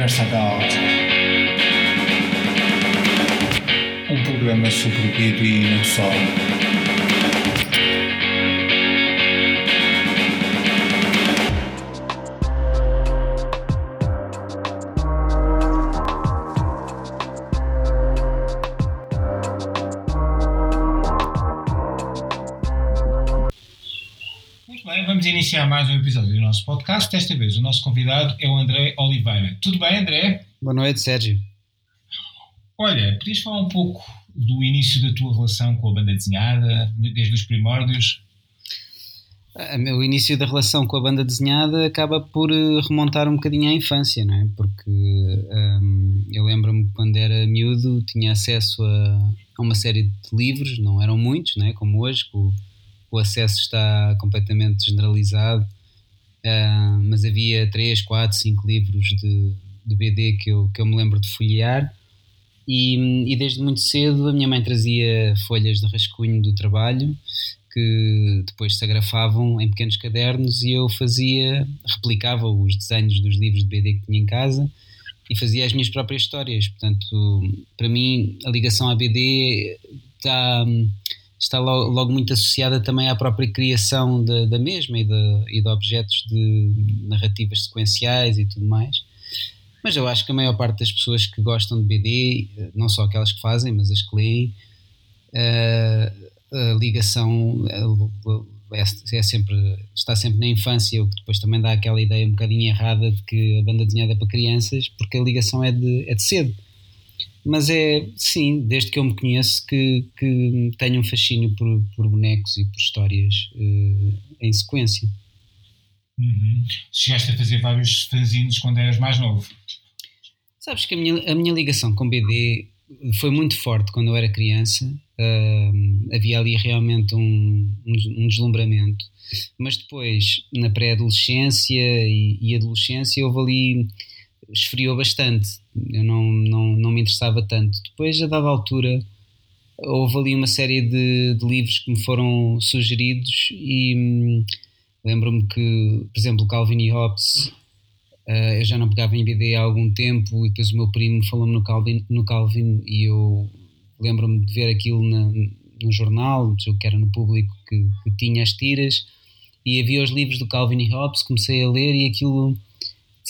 Versagal. Um programa sobre o e não só. Iniciar mais um episódio do nosso podcast. Desta vez o nosso convidado é o André Oliveira. Tudo bem, André? Boa noite, Sérgio. Olha, podias falar um pouco do início da tua relação com a banda desenhada, desde os primórdios? Ah, O início da relação com a banda desenhada acaba por eh, remontar um bocadinho à infância, não é? Porque hum, eu lembro-me quando era miúdo tinha acesso a, a uma série de livros, não eram muitos, não é? Como hoje, que o, acesso está completamente generalizado, Ah, mas havia 3, 4, 5 livros de, de BD que eu, que eu me lembro de folhear. E, e desde muito cedo a minha mãe trazia folhas de rascunho do trabalho que depois se agrafavam em pequenos cadernos e eu fazia, replicava os desenhos dos livros de BD que tinha em casa e fazia as minhas próprias histórias. Portanto, para mim, a ligação à BD está, está logo, logo muito associada também à própria criação da, da mesma e de, e de objetos de narrativas sequenciais e tudo mais. Mas eu acho que a maior parte das pessoas que gostam de BD, não só aquelas que fazem, mas as que leem, eh, a ligação eh, é, é sempre, está sempre na infância, o que depois também dá aquela ideia um bocadinho errada de que a banda desenhada é para crianças, porque a ligação é de, é de cedo. Mas é, sim, desde que eu me conheço, que, que tenho um fascínio por, por bonecos e por histórias eh, em sequência. Uhum. Chegaste a fazer vários fanzines quando eras mais novo. Sabes que a minha, a minha ligação com BD foi muito forte quando eu era criança. Ahm, havia ali realmente um, um, um deslumbramento. Mas depois, na pré-adolescência e, e adolescência, houve ali. Esfriou bastante. Eu não, não, não me interessava tanto. Depois, a dada altura, houve ali uma série de, de livros que me foram sugeridos e. hum, Lembro-me que, por exemplo, Calvin e Hobbes, eh, eu já não pegava em BD há algum tempo e depois o meu primo falou-me no Calvin, no Calvin e eu lembro-me de ver aquilo na- no jornal, que era no público que, que tinha as tiras e havia os livros do Calvin e Hobbes, comecei a ler e aquilo,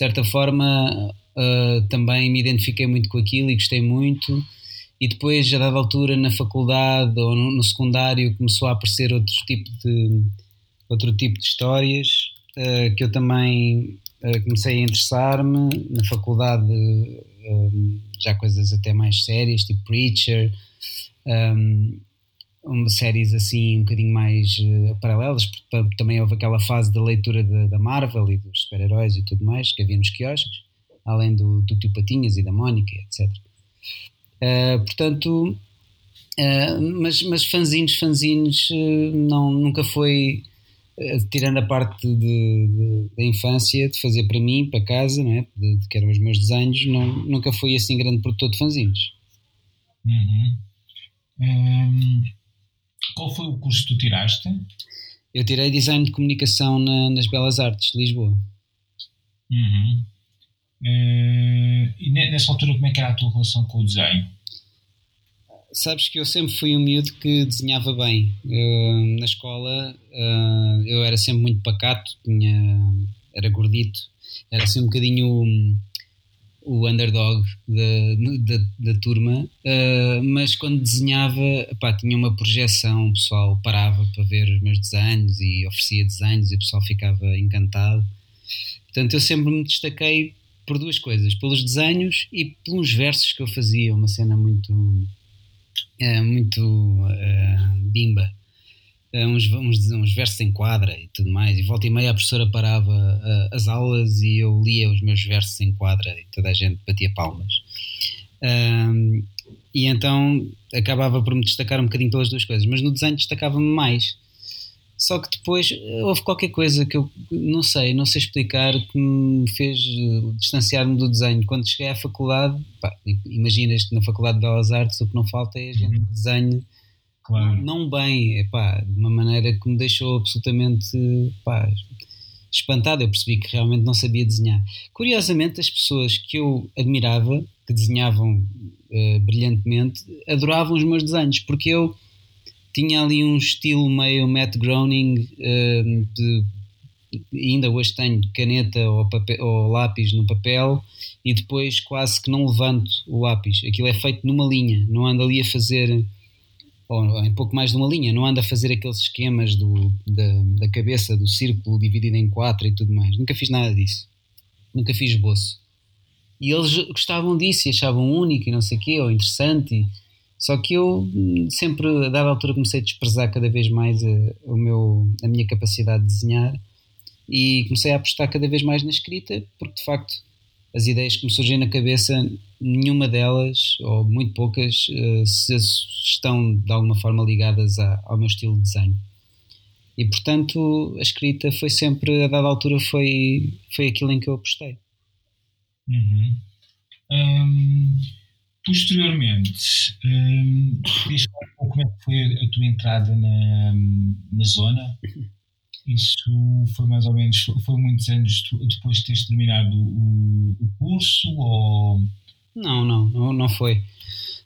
certa forma, eh, também me identifiquei muito com aquilo e gostei muito. E depois, a dada altura, na faculdade ou no, no secundário, começou a aparecer outro tipo de, outro tipo de histórias eh, que eu também eh, comecei a interessar-me na faculdade eh, já coisas até mais sérias tipo Preacher um, uma séries assim um bocadinho mais eh, paralelas porque tam- também houve aquela fase da leitura da, da Marvel e dos super-heróis e tudo mais que havia nos quiosques além do, do Tio Patinhas e da Mónica etc Eh, portanto eh, mas, mas fanzines, fanzines não, nunca foi tirando a parte de, de- da infância, de fazer para mim, para casa, não é? de, de que eram os meus desenhos, não, nunca fui assim grande produtor de fanzines. Uhum. Hum, qual foi o curso que tu tiraste? Eu tirei design de comunicação na- nas Belas Artes de Lisboa. Uhum. Eh, e ne- nessa altura, como é que era a tua relação com o desenho? Sabes que eu sempre fui um miúdo que desenhava bem. Eu, na escola eh, eu era sempre muito pacato, tinha, era gordito, era assim um bocadinho o, underdog da, da, turma, eh, mas quando desenhava epá, tinha uma projeção, o pessoal parava para ver os meus desenhos e oferecia desenhos e o pessoal ficava encantado. Portanto, eu sempre me destaquei por duas coisas, pelos desenhos e pelos versos que eu fazia, uma cena muito é, muito é, bimba. É, uns, uns, uns versos em quadra e tudo mais. E volta e meia a professora parava ah, as aulas e eu lia os meus versos em quadra e toda a gente batia palmas. Ahm, e então acabava por me destacar um bocadinho pelas duas coisas, mas no desenho destacava-me mais. Só que depois eh, houve qualquer coisa que eu não sei, não sei explicar, que me fez eh, distanciar-me do desenho. Quando cheguei à faculdade, pá, imaginas que na Faculdade de Belas Artes o que não falta é a gente que desenhe Claro. não bem, epá, de uma maneira que me deixou absolutamente pá, espantado, eu percebi que realmente não sabia desenhar. Curiosamente, as pessoas que eu admirava, que desenhavam uh, brilhantemente, adoravam os meus desenhos, porque eu tinha ali um estilo meio Matt Groening, uh, de, ainda hoje tenho caneta ou, papel, ou lápis no papel e depois quase que não levanto o lápis. Aquilo é feito numa linha, não ando ali a fazer ou em pouco mais de uma linha, não anda a fazer aqueles esquemas do, da, da cabeça, do círculo dividido em quatro e tudo mais. Nunca fiz nada disso. Nunca fiz esboço. E eles gostavam disso e achavam único e não sei o quê, ou interessante. E, só que eu sempre, a dada altura, comecei a desprezar cada vez mais a, o meu, a minha capacidade de desenhar e comecei a apostar cada vez mais na escrita, porque de facto as ideias que me surgem na cabeça, nenhuma delas, ou muito poucas, uh, se estão de alguma forma ligadas ao meu estilo de desenho. E portanto, a escrita foi sempre, a dada altura, foi, foi aquilo em que eu apostei. Uhum. Um, posteriormente, um, como é que foi a tua entrada na, na zona? Isso foi mais ou menos, foi muitos anos depois de teres terminado o, o curso ou... Não, não, não, foi.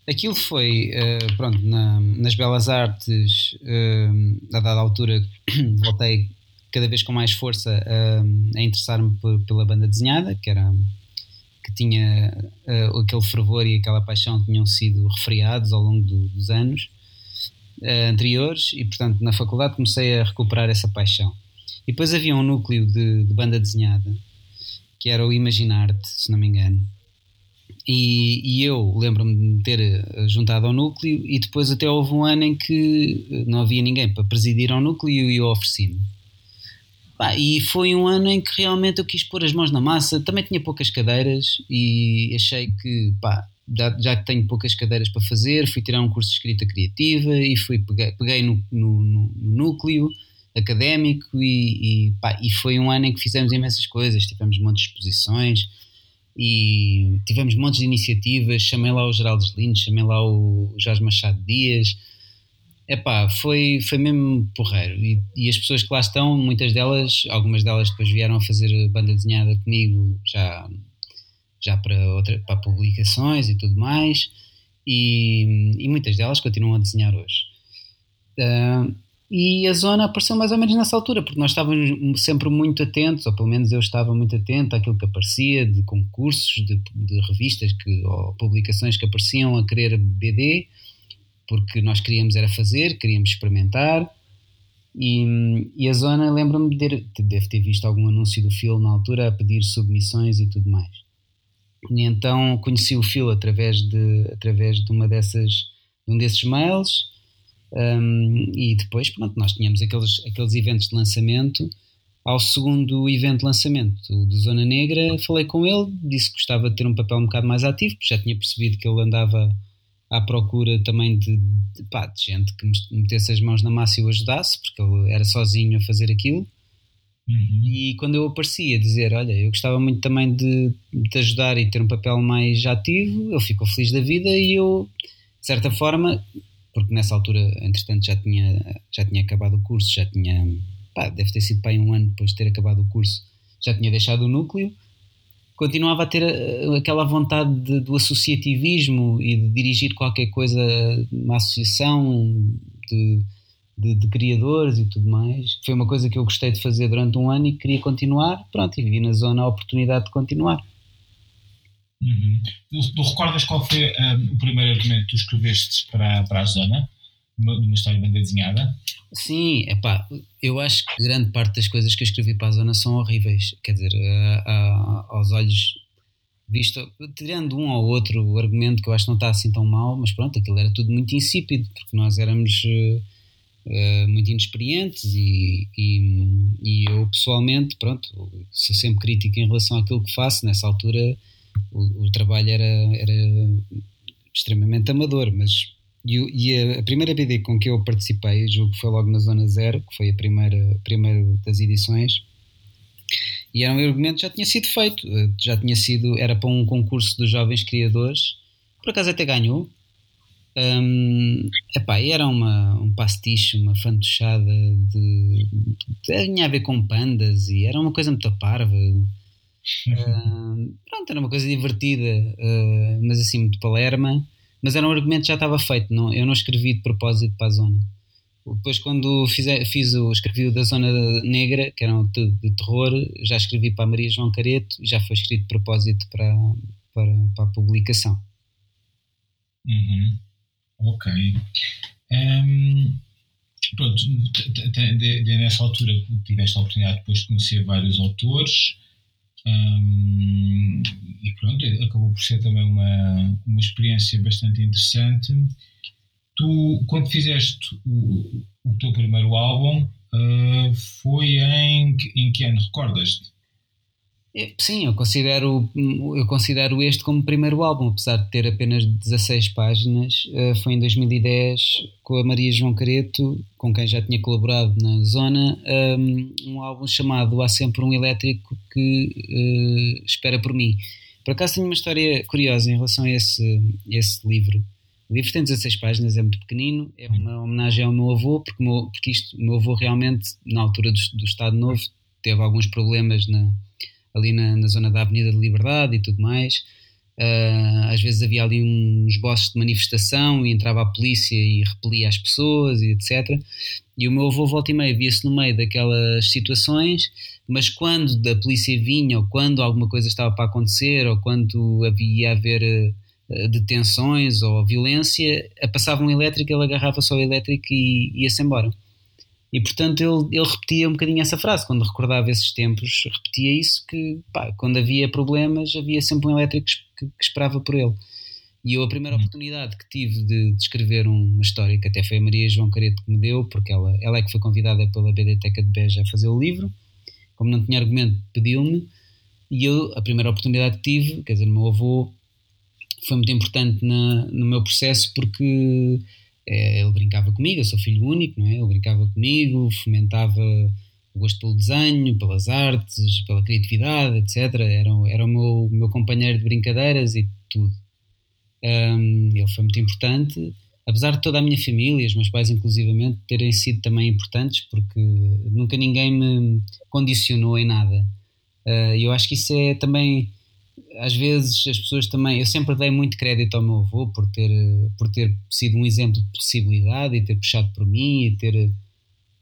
Aquilo foi, uh, pronto, na, nas Belas Artes, uh, a dada altura, voltei cada vez com mais força uh, a interessar-me pela banda desenhada, que era que tinha uh, aquele fervor e aquela paixão tinham sido refriados ao longo do, dos anos uh, anteriores e, portanto, na faculdade comecei a recuperar essa paixão. E depois havia um núcleo de, de banda desenhada, que era o Imaginarte, se não me engano. E, e eu lembro-me de ter eh, juntado ao núcleo, e depois até houve um ano em que eh, não havia ninguém para presidir ao núcleo e eu ofereci-me. e foi um ano em que realmente eu quis pôr as mãos na massa. Também tinha poucas cadeiras e achei que, pá, já, que tenho poucas cadeiras para fazer, fui tirar um curso de escrita criativa e fui, peguei, peguei no, no, no, núcleo académico e, e, pá, e foi um ano em que fizemos imensas coisas, tivemos montes de exposições e tivemos montes de iniciativas, chamei lá o Geraldo Lindo, chamei lá o Jorge Machado Dias, Epá, foi, foi mesmo porreiro. E, e, as pessoas que lá estão, muitas delas, algumas delas depois vieram a fazer banda desenhada comigo já já para, outra, para publicações e tudo mais, e, e muitas delas continuam a desenhar hoje. Uh, e a zona apareceu mais ou menos nessa altura, porque nós estávamos sempre muito atentos, ou pelo menos eu estava muito atento àquilo que aparecia, de concursos, de, de revistas que, ou publicações que apareciam a querer BD, porque nós queríamos era fazer, queríamos experimentar. E, e a zona, lembro-me de ter, deve ter visto algum anúncio do filme na altura a pedir submissões e tudo mais. E então conheci o Phil através de, através de uma dessas, de um desses mails. Um, e depois, pronto, nós tínhamos aqueles, aqueles eventos de lançamento. Ao segundo evento de lançamento do Zona Negra, falei com ele, disse que gostava de ter um papel um bocado mais ativo, porque já tinha percebido que ele andava à procura também de, de, pá, de gente que metesse as mãos na massa e o ajudasse, porque ele era sozinho a fazer aquilo. Uhum. E quando eu aparecia a dizer, olha, eu gostava muito também de, de te ajudar e ter um papel mais ativo, ele ficou feliz da vida e eu, de certa forma, porque nessa altura, entretanto, já tinha, já tinha acabado o curso, já tinha, pá, deve ter sido para um ano depois de ter acabado o curso, já tinha deixado o núcleo, continuava a ter eh, aquela vontade de, do associativismo e de dirigir qualquer coisa, uma associação, de de, de, criadores e tudo mais. Foi uma coisa que eu gostei de fazer durante um ano e queria continuar. Pronto, e vi na zona a oportunidade de continuar. Uhum. Tu, tu, recordas qual foi um, o primeiro argumento que tu escreveste para, para a zona? Uma, uma história bem desenhada? Sim, epá, eu acho que grande parte das coisas que eu escrevi para a zona são horríveis. Quer dizer, a, aos olhos visto, tirando um ou outro argumento que eu acho que não está assim tão mal, mas pronto, aquilo era tudo muito insípido, porque nós éramos. Uh, muito inexperientes e, e, e, eu pessoalmente, pronto, sou sempre crítico em relação àquilo que faço. Nessa altura o, o trabalho era, era extremamente amador, mas e, e a, primeira BD com que eu participei, julgo que foi logo na Zona Zero, que foi a primeira, a primeira das edições, e era um argumento que já tinha sido feito, eh, já tinha sido, era para um concurso dos jovens criadores, por acaso até ganhou, Um, epá, era uma, um pastiche, uma fantochada de, de, Tinha a ver com pandas e era uma coisa muito parva. Uh, pronto, era uma coisa divertida, uh, mas assim, muito palerma. Mas era um argumento que já estava feito, não, eu não escrevi de propósito para a zona. Depois, quando fiz, fiz o, escrevi o da Zona Negra, que era um de, de terror, já escrevi para a Maria João Careto e já foi escrito de propósito para, para, para a publicação. Uhum. Ok. Um, pronto, de, de, nessa altura tiveste a oportunidade depois de conhecer vários autores um, e pronto, acabou por ser também uma, uma experiência bastante interessante. Tu, quando fizeste o, o teu primeiro álbum, uh, foi em, em que ano? Recordas-te? É, sim, eu considero, eu considero este como primeiro álbum, apesar de ter apenas 16 páginas. Uh, foi em 2010 com a Maria João Careto, com quem já tinha colaborado na zona, um, um álbum chamado Há Sempre um Elétrico que uh, espera por mim. Por acaso tenho uma história curiosa em relação a esse, esse livro. O livro tem 16 páginas, é muito pequenino, é uma homenagem ao meu avô, porque, meu, porque isto, o meu avô realmente, na altura do, do Estado Novo, teve alguns problemas na ali na, na zona da Avenida de Liberdade e tudo mais. Uh, às vezes havia ali uns bosses de manifestação e entrava a polícia e repelia as pessoas e etc. E o meu avô volta e meia via-se no meio daquelas situações, mas quando da polícia vinha, ou quando alguma coisa estava para acontecer, ou quando havia a haver uh, detenções ou violência, passava um elétrico, ele agarrava só o elétrico e ia-se embora. E portanto ele, ele repetia um bocadinho essa frase, quando recordava esses tempos, repetia isso, que pá, quando havia problemas havia sempre um elétrico que, que esperava por ele. E eu a primeira oportunidade que tive de, de, escrever uma história, que até foi a Maria João Careto que me deu, porque ela, ela é que foi convidada pela BDTeca de Beja a fazer o livro, como não tinha argumento pediu-me, e eu a primeira oportunidade que tive, quer dizer, meu avô foi muito importante na, no meu processo porque é, ele brincava comigo, eu sou filho único, não é? Ele brincava comigo, fomentava o gosto pelo desenho, pelas artes, pela criatividade, etc. Era, era o meu, meu companheiro de brincadeiras e tudo. Um, ele foi muito importante, apesar de toda a minha família, os meus pais inclusivamente, terem sido também importantes, porque nunca ninguém me condicionou em nada. Uh, eu acho que isso é também às vezes as pessoas também. Eu sempre dei muito crédito ao meu avô por ter, por ter sido um exemplo de possibilidade e ter puxado por mim e ter.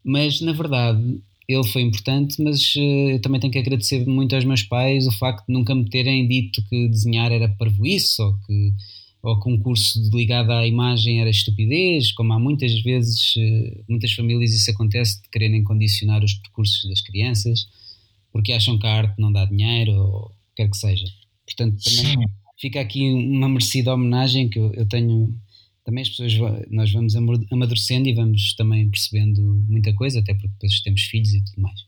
Mas na verdade ele foi importante, mas eh, eu também tenho que agradecer muito aos meus pais o facto de nunca me terem dito que desenhar era parvoíce ou que, ou que um curso ligado à imagem era estupidez, como há muitas vezes, eh, muitas famílias isso acontece de quererem condicionar os percursos das crianças porque acham que a arte não dá dinheiro ou quer que seja. Portanto, também Sim. fica aqui uma merecida homenagem que eu, eu, tenho. Também as pessoas, nós vamos amadurecendo e vamos também percebendo muita coisa, até porque depois temos filhos e tudo mais.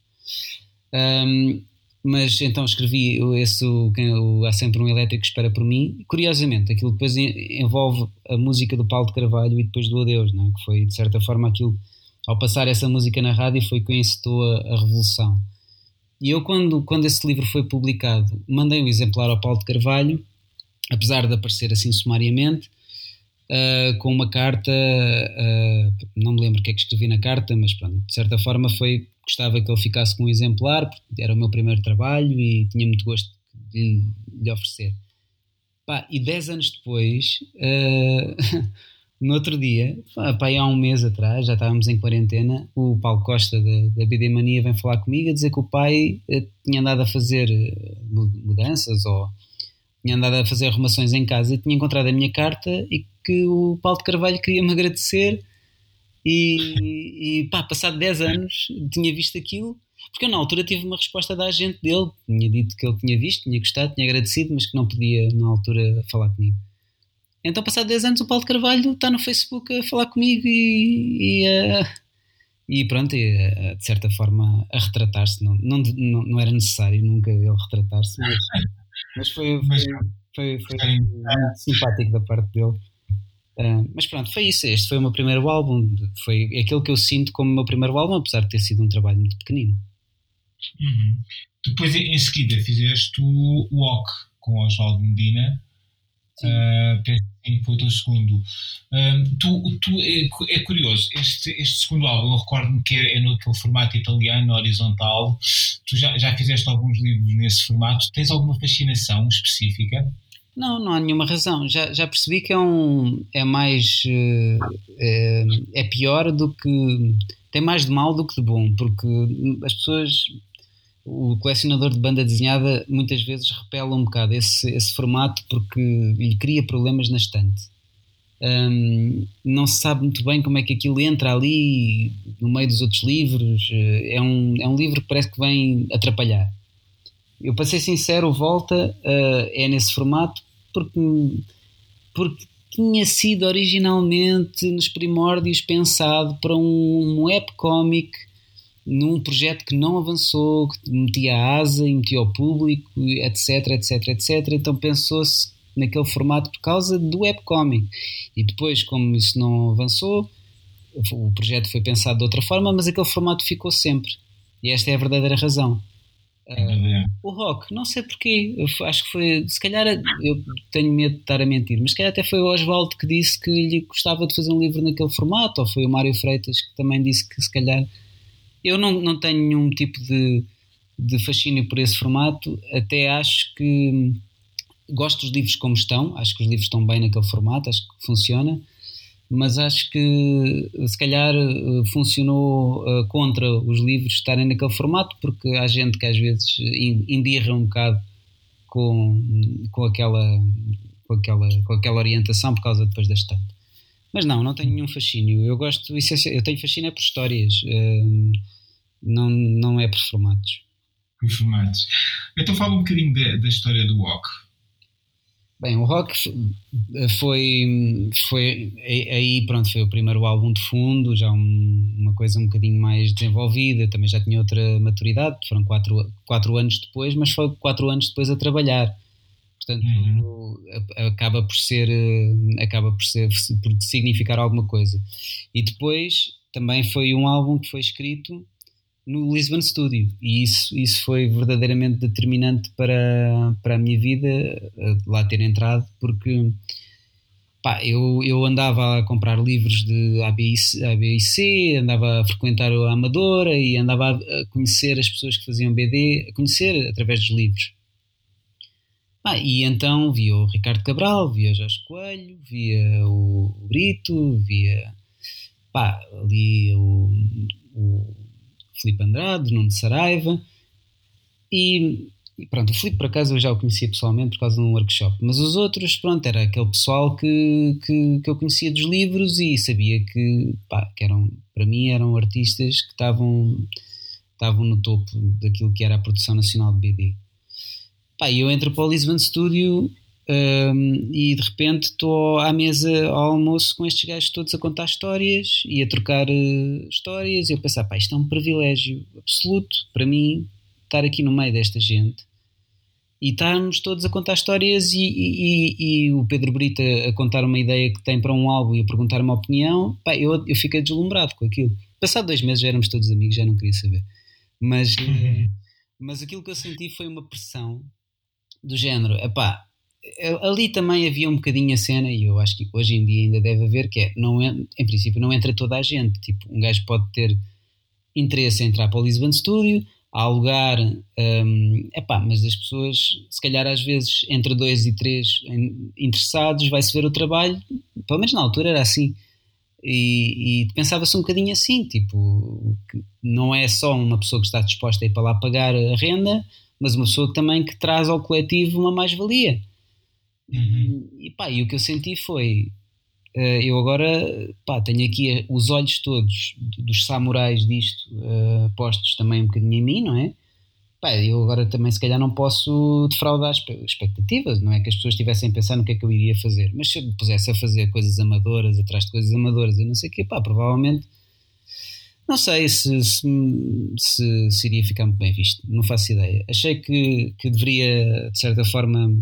Um, mas então escrevi esse, o, Há Sempre um Elétrico Espera por Mim. Curiosamente, aquilo depois envolve a música do Paulo de Carvalho e depois do Adeus, não é? que foi de certa forma aquilo, ao passar essa música na rádio, foi quem incitou a, a revolução. E eu, quando, quando esse livro foi publicado, mandei um exemplar ao Paulo de Carvalho, apesar de aparecer assim sumariamente, uh, com uma carta, uh, não me lembro o que é que escrevi na carta, mas pronto, de certa forma foi, gostava que ele ficasse com um exemplar, porque era o meu primeiro trabalho e tinha muito gosto de lhe oferecer. Pá, e dez anos depois, uh, No outro dia, pá, há um mês atrás, já estávamos em quarentena, o Paulo Costa da, da BD Mania vem falar comigo a dizer que o pai eh, tinha andado a fazer eh, mudanças ou tinha andado a fazer arrumações em casa e tinha encontrado a minha carta e que o Paulo de Carvalho queria me agradecer e, e pá, passado 10 anos tinha visto aquilo porque eu na altura tive uma resposta da agente dele, tinha dito que ele tinha visto, tinha gostado, tinha agradecido, mas que não podia na altura falar comigo. Então, passado 10 anos, o Paulo de Carvalho está no Facebook a falar comigo e, e, e pronto, e, de certa forma a retratar-se. Não, não, não, era necessário nunca ele retratar-se, mas, mas, foi, foi, foi, foi, foi simpático da parte dele. Uh, mas pronto, foi isso. Este foi o meu primeiro álbum. Foi aquele que eu sinto como o meu primeiro álbum, apesar de ter sido um trabalho muito pequenino. Uhum. Depois, em seguida, fizeste o Walk com o Oswaldo Medina Uh, penso que foi o teu segundo. Um, tu, tu, é, é, curioso, este, este segundo álbum, eu recordo-me que é, é naquele formato italiano, horizontal. Tu já, já fizeste alguns livros nesse formato. Tens alguma fascinação específica? Não, não há nenhuma razão. Já, já percebi que é um é mais é, é pior do que tem mais de mal do que de bom, porque as pessoas o colecionador de banda desenhada muitas vezes repele um bocado esse, esse formato porque lhe cria problemas na estante. Um, não se sabe muito bem como é que aquilo entra ali no meio dos outros livros. É um, é um livro que parece que vem atrapalhar. Eu, para ser sincero, Volta uh, é nesse formato porque, porque tinha sido originalmente nos primórdios pensado para um, um webcomic num projeto que não avançou, que metia a asa e metia ao público, etc, etc, etc. Então pensou-se naquele formato por causa do webcomic. E depois, como isso não avançou, o projeto foi pensado de outra forma, mas aquele formato ficou sempre. E esta é a verdadeira razão. Uh, o rock, não sei porquê, eu acho que foi, se calhar eu tenho medo de estar a mentir, mas se calhar até foi o Oswaldo que disse que lhe gostava de fazer um livro naquele formato, ou foi o Mário Freitas que também disse que se calhar eu não, não tenho nenhum tipo de, de fascínio por esse formato, até acho que gosto dos livros como estão, acho que os livros estão bem naquele formato, acho que funciona, mas acho que se calhar eh, funcionou uh, contra os livros estarem naquele formato, porque há gente que às vezes embirra um bocado com, com, aquela, com, aquela, com aquela orientação por causa depois da estante. Mas não, não tenho nenhum fascínio. Eu gosto, eu tenho fascínio é por histórias. Uh, não, não é por formatos. Por formatos. Então fala um bocadinho da, da história do rock. Bem, o rock foi, foi aí pronto, foi o primeiro álbum de fundo, já um, uma coisa um bocadinho mais desenvolvida, também já tinha outra maturidade, foram quatro, quatro anos depois, mas foi quatro anos depois a trabalhar. Portanto, uhum. acaba por ser acaba por ser por significar alguma coisa. E depois também foi um álbum que foi escrito no Lisbon Studio e isso, isso foi verdadeiramente determinante para, para a minha vida eh, lá ter entrado porque pá, eu, eu andava a comprar livros de ABIC, andava a frequentar a Amadora e andava a conhecer as pessoas que faziam BD, a conhecer através dos livros. Ah, e então via o Ricardo Cabral, via Jorge Coelho, via o Brito, via pá, ali o, o Filipe Andrade, Nuno Saraiva e, e, pronto, o Filipe por acaso eu já o conhecia pessoalmente por causa de um workshop, mas os outros, pronto, era aquele pessoal que, que, que eu conhecia dos livros e sabia que, pá, que eram, para mim eram artistas que estavam, estavam no topo daquilo que era a produção nacional de BD. Pá, eu entro para o Lisbon Studio um, e de repente estou à mesa ao almoço com estes gajos todos a contar histórias e a trocar uh, histórias. E eu pensar, pá, isto é um privilégio absoluto para mim estar aqui no meio desta gente e estarmos todos a contar histórias e, e, e, e, o Pedro Brita a contar uma ideia que tem para um álbum e a perguntar uma opinião, pá, eu, eu fiquei deslumbrado com aquilo. Passado dois meses já éramos todos amigos, já não queria saber. Mas, uhum. mas aquilo que eu senti foi uma pressão do género, epá, ali também havia um bocadinho a cena, e eu acho que hoje em dia ainda deve haver, que é, não em princípio não entra toda a gente, tipo, um gajo pode ter interesse em entrar para o Lisbon Studio, alugar, um, epá, mas as pessoas, se calhar às vezes entre dois e três interessados, vai-se ver o trabalho, pelo menos na altura era assim, e, e pensava-se um bocadinho assim, tipo, não é só uma pessoa que está disposta a ir para lá pagar a renda, mas uma pessoa também que traz ao coletivo uma mais-valia. Uhum. E, pá, e o que eu senti foi. Uh, eu agora pá, tenho aqui os olhos todos dos samurais disto uh, postos também um bocadinho em mim, não é? Pá, eu agora também se calhar não posso defraudar expectativas, não é que as pessoas estivessem a pensar no que é que eu iria fazer, mas se eu me pusesse a fazer coisas amadoras atrás de coisas amadoras e não sei o quê, pá, provavelmente não sei se, se, se, se iria ficar muito bem visto, não faço ideia. Achei que, que deveria, de certa forma,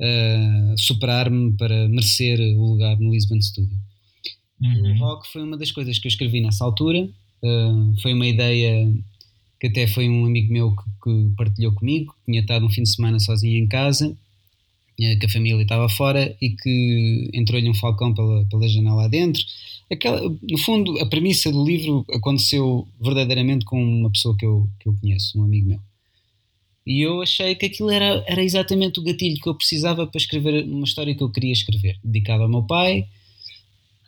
uh, superar-me para merecer o lugar no Lisbon Studio. Uhum. O rock foi uma das coisas que eu escrevi nessa altura, uh, foi uma ideia que até foi um amigo meu que, que, partilhou comigo, tinha estado um fim de semana sozinho em casa que a família estava fora e que entrou-lhe um falcão pela, pela janela adentro. Aquela, no fundo, a premissa do livro aconteceu verdadeiramente com uma pessoa que eu, que eu conheço, um amigo meu. E eu achei que aquilo era, era exatamente o gatilho que eu precisava para escrever uma história que eu queria escrever, dedicada ao meu pai.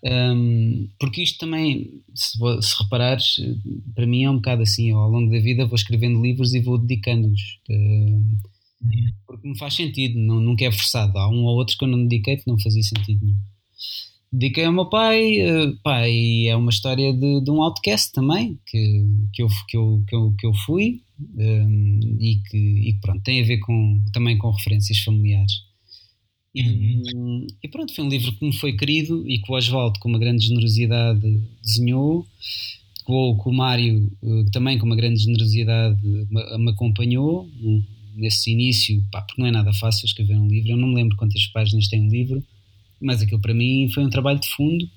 Um, porque isto também, se, se, reparares, para mim é um bocado assim: ao longo da vida vou escrevendo livros e vou dedicando-os. Uh, porque me faz sentido, não, nunca é forçado. Há um ou outro que eu não dediquei que não fazia sentido nenhum. Dediquei ao meu pai, uh, pá, e é uma história de, de, um outcast também, que, que, eu, que, eu, que, eu, que eu fui, um, e, que, e pronto, tem a ver com, também com referências familiares. E, uhum. e, pronto, foi um livro que me foi querido e que o Oswaldo, com uma grande generosidade, desenhou, que o, que o Mário, uh, também com uma grande generosidade, me, me acompanhou nesse início, pá, porque não é nada fácil escrever um livro. Eu não me lembro quantas páginas tem um livro, mas aquilo para mim foi um trabalho de fundo.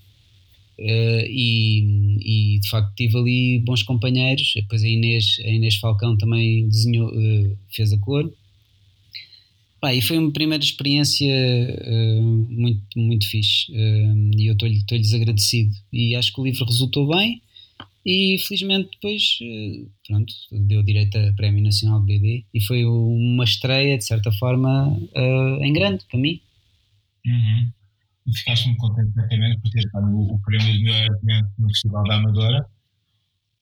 Uh, e, e, de facto tive ali bons companheiros. Depois a Inês, a Inês Falcão também desenhou, uh, fez a cor. Pá, e foi uma primeira experiência uh, muito, muito fixe. e eu estou-lhes agradecido. E acho que o livro resultou bem. E felizmente depois, pronto, deu direito a Prémio Nacional de BD e foi uma estreia, de certa forma, em grande para mim. Uhum. E ficaste muito contente exatamente por ter dado o, o prémio de melhor argumento no Festival da Amadora?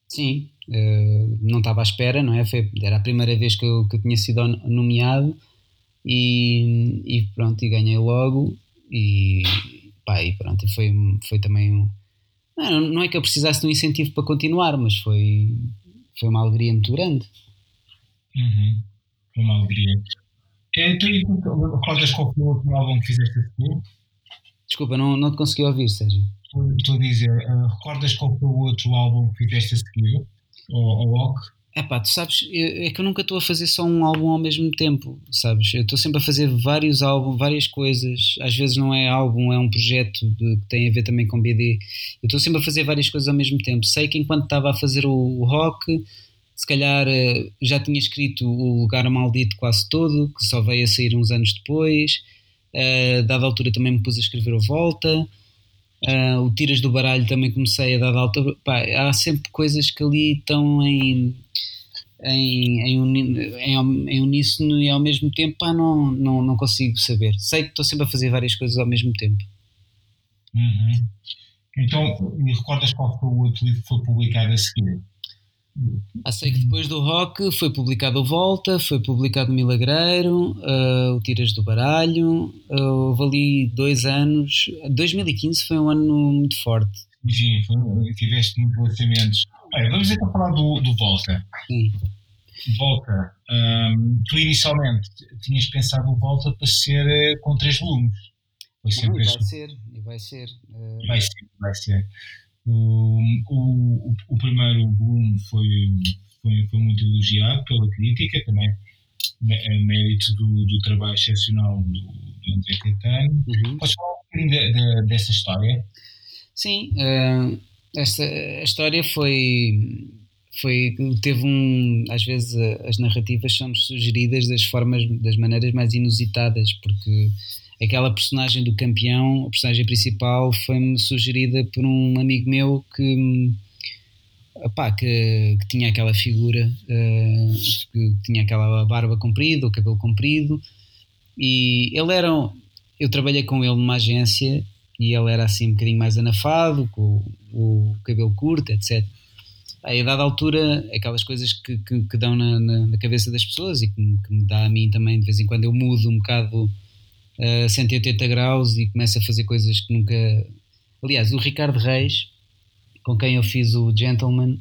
Sim, uh, não estava à espera, não é? Foi, era a primeira vez que eu, que eu tinha sido nomeado e, e pronto, e ganhei logo e, pá, e pronto, foi, foi também um não, não é que eu precisasse de um incentivo para continuar, mas foi, foi uma alegria muito grande. Uhum. Foi uma alegria. Então, recordas qual foi o último álbum que fizeste a seguir? Desculpa, não, não te consegui ouvir, Sérgio. Estou a dizer, uh, recordas qual foi o outro álbum que fizeste a seguir? Ou Walk? É pá, tu sabes, é que eu nunca estou a fazer só um álbum ao mesmo tempo, sabes? Eu estou sempre a fazer vários álbuns, várias coisas. Às vezes não é álbum, é um projeto de, que tem a ver também com BD. Eu estou sempre a fazer várias coisas ao mesmo tempo. Sei que enquanto estava a fazer o, o rock, se calhar eh, já tinha escrito o Lugar Maldito quase todo, que só veio a sair uns anos depois. Uh, dada altura também me pus a escrever o Volta. Uh, o Tiras do Baralho também comecei a dar alta. Pá, há sempre coisas que ali estão em, em, em, em, em uníssono e ao mesmo tempo pá, não, não, não consigo saber. Sei que estou sempre a fazer várias coisas ao mesmo tempo. Uhum. Então, me recordas qual foi o outro livro que foi publicado a seguir? Ah, sei que depois do rock foi publicado o Volta, foi publicado o Milagreiro, uh, o Tiras do Baralho. Uh, houve ali dois anos. 2015 foi um ano muito forte. Sim, foi, tiveste muitos lançamentos. Vamos então falar do, do Volta. Sim. Volta. Um, tu inicialmente tinhas pensado o Volta para ser uh, com três volumes. Foi sempre Não, vai ser, e vai ser. Uh... Vai ser, vai ser. O, o, o primeiro boom foi, foi, foi muito elogiado pela crítica, também mérito do, do trabalho excepcional do, do André Caetano. Uhum. Podes falar um bocadinho de, de, dessa história? Sim, uh, esta a história foi foi teve um às vezes as narrativas são sugeridas das formas das maneiras mais inusitadas porque aquela personagem do campeão, a personagem principal, foi-me sugerida por um amigo meu que, opá, que, que tinha aquela figura, uh, que tinha aquela barba comprida, o cabelo comprido, e ele era. Eu trabalhei com ele numa agência e ele era assim um bocadinho mais anafado, com o, o cabelo curto, etc. Aí, a dada altura, aquelas coisas que, que, que dão na, na, cabeça das pessoas e que, que me dá a mim também, de vez em quando eu mudo um bocado a 180 graus e começa a fazer coisas que nunca. Aliás, o Ricardo Reis, com quem eu fiz o Gentleman,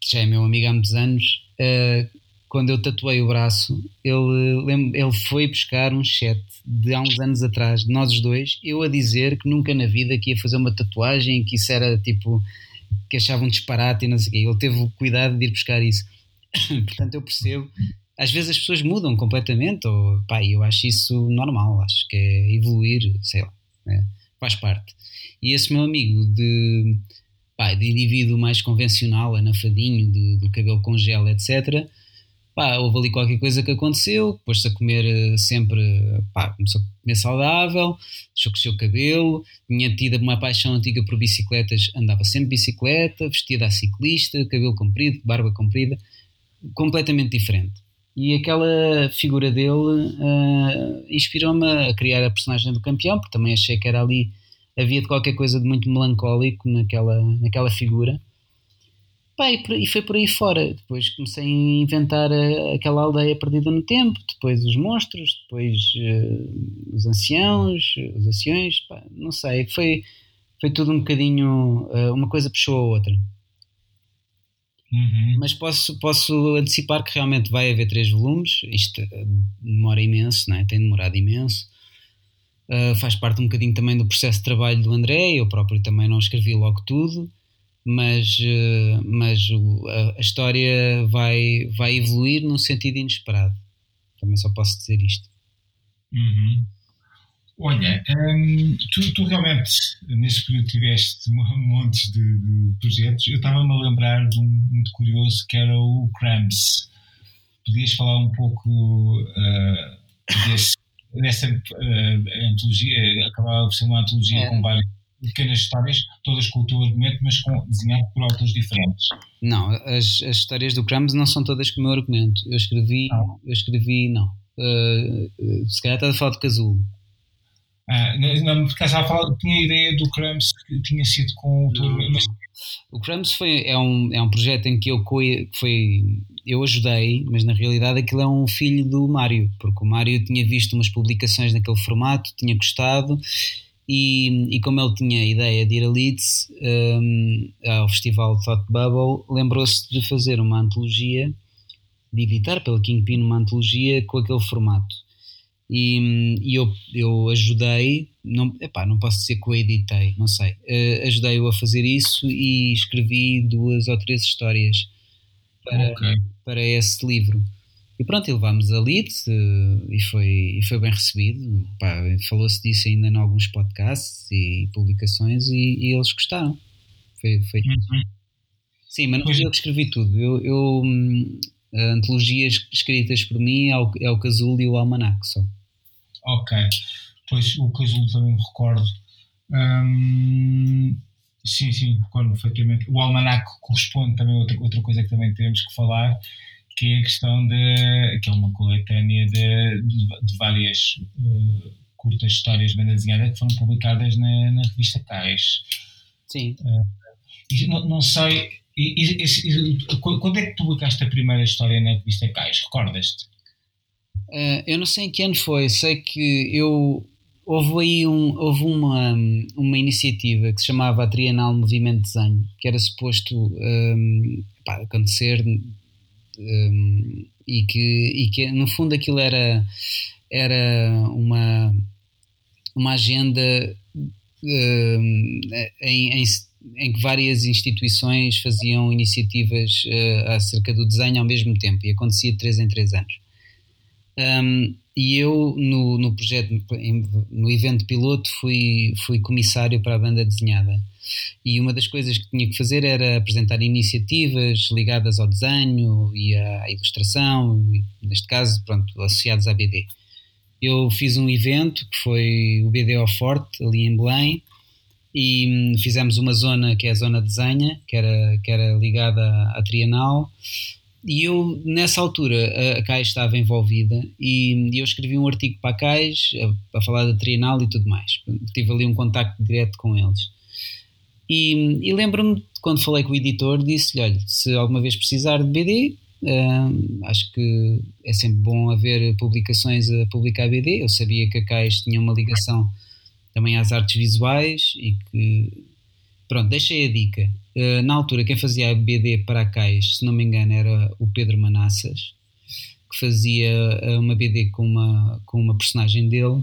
que já é meu amigo há muitos anos, uh, quando eu tatuei o braço, ele, ele foi buscar um chat de há uns anos atrás, de nós dois, eu a dizer que nunca na vida que ia fazer uma tatuagem, que isso era tipo. que achavam disparate e não sei o quê. Ele teve o cuidado de ir buscar isso. Portanto, eu percebo às vezes as pessoas mudam completamente, ou pá, eu acho isso normal, acho que é evoluir, sei lá, né? faz parte. E esse meu amigo de, pá, de indivíduo mais convencional, anafadinho, de, cabelo com gel, etc., pá, houve ali qualquer coisa que aconteceu, pôs-se a comer eh, sempre, pá, começou a comer saudável, deixou crescer o cabelo, tinha tido uma paixão antiga por bicicletas, andava sempre bicicleta, vestida a ciclista, cabelo comprido, barba comprida, completamente diferente. E aquela figura dele uh, inspirou-me a criar a personagem do campeão, porque também achei que era ali, havia de qualquer coisa de muito melancólico naquela, naquela figura e, foi por aí fora. Depois comecei a inventar a, aquela aldeia perdida no tempo, depois os monstros, depois uh, os anciãos, os anciões, pá, não sei. Foi, foi tudo um bocadinho. Uh, uma coisa puxou a outra. Uhum. Mas posso, posso antecipar que realmente vai haver três volumes. Isto eh, demora imenso, não é? tem demorado imenso. Uh, faz parte um bocadinho também do processo de trabalho do André. Eu próprio também não escrevi logo tudo mas, eh, mas a, a, história vai, vai evoluir num sentido inesperado. Também só posso dizer isto. Uhum. Olha, hum, tu, tu, realmente nesse período tiveste montes de, de projetos. Eu estava-me a lembrar de um muito curioso que era o Cramps. Podias falar um pouco uh, desse, dessa uh, antologia? Acabava de ser uma antologia é. com vários pequenas histórias, todas com o teu argumento, mas com, desenhado por autores diferentes. Não, as, as histórias do Crumbs não são todas com o meu argumento. Eu escrevi, não. eu escrevi, não. Uh, se calhar estás a falar de Casulo. Ah, não, porque estava a falar, tinha a ideia do Crumbs que tinha sido com o teu mas... O Crumbs foi, é, um, é um projeto em que eu foi eu ajudei, mas na realidade aquilo é um filho do Mário, porque o Mário tinha visto umas publicações naquele formato, tinha gostado e, e, como ele tinha a ideia de ir a Leeds um, ao festival Thought Bubble, lembrou-se de fazer uma antologia, de editar pela Kingpin uma antologia com aquele formato. E, e eu, eu ajudei, não, epá, não posso dizer que o editei, não sei, uh, ajudei-o a fazer isso e escrevi duas ou três histórias para, okay. para esse livro. E pronto, e levámos a lead uh, e, foi, e foi bem recebido. Falou-se disso ainda em alguns podcasts e publicações e, e eles gostaram. Foi, foi uhum. Sim, mas não fui eu que escrevi tudo. Eu, eu hum, antologias escritas por mim é o, é o Casulo e o Almanac só. Ok, pois o Casulo também me recordo. Hum, sim, sim, recordo perfeitamente. O Almanac corresponde também a outra, outra coisa que também temos que falar que é a questão de. que é uma coletânea de, de, de várias uh, curtas histórias de banda desenhada que foram publicadas na, na revista Cais. Sim. Uh, não, não, sei. E, e, e, quando é que publicaste a primeira história na revista Cais? Recordas-te? Uh, eu não sei em que ano foi, sei que eu. Houve aí um, houve uma, uma iniciativa que se chamava a Trienal Movimento de Desenho, que era suposto um, pá, acontecer um, e, que, e que no fundo aquilo era, era uma, uma agenda um, em, em, em, que várias instituições faziam iniciativas uh, acerca do desenho ao mesmo tempo e acontecia de 3 em 3 anos. Um, e eu, no, no projeto, no evento piloto, fui, fui comissário para a banda desenhada. E uma das coisas que tinha que fazer era apresentar iniciativas ligadas ao desenho e à ilustração, neste caso, pronto, associados à BD. Eu fiz um evento que foi o BD ao Forte, ali em Belém, e hum, fizemos uma zona que é a zona de desenha, que era, que era ligada à, à Trienal, e eu, nessa altura, a, CAIS estava envolvida e, e, eu escrevi um artigo para a CAIS a, a, falar da Trienal e tudo mais. Tive ali um contacto direto com eles. E, e lembro-me, quando falei com o editor, disse-lhe: olha, se alguma vez precisar de BD, acho que é sempre bom haver publicações a publicar BD. Eu sabia que a CAIS tinha uma ligação também às artes visuais e que. Pronto, deixei a dica. Uh, na altura, quem fazia a BD para a CAIS, se não me engano, era o Pedro Manassas, que fazia ah, uma BD com uma, com uma personagem dele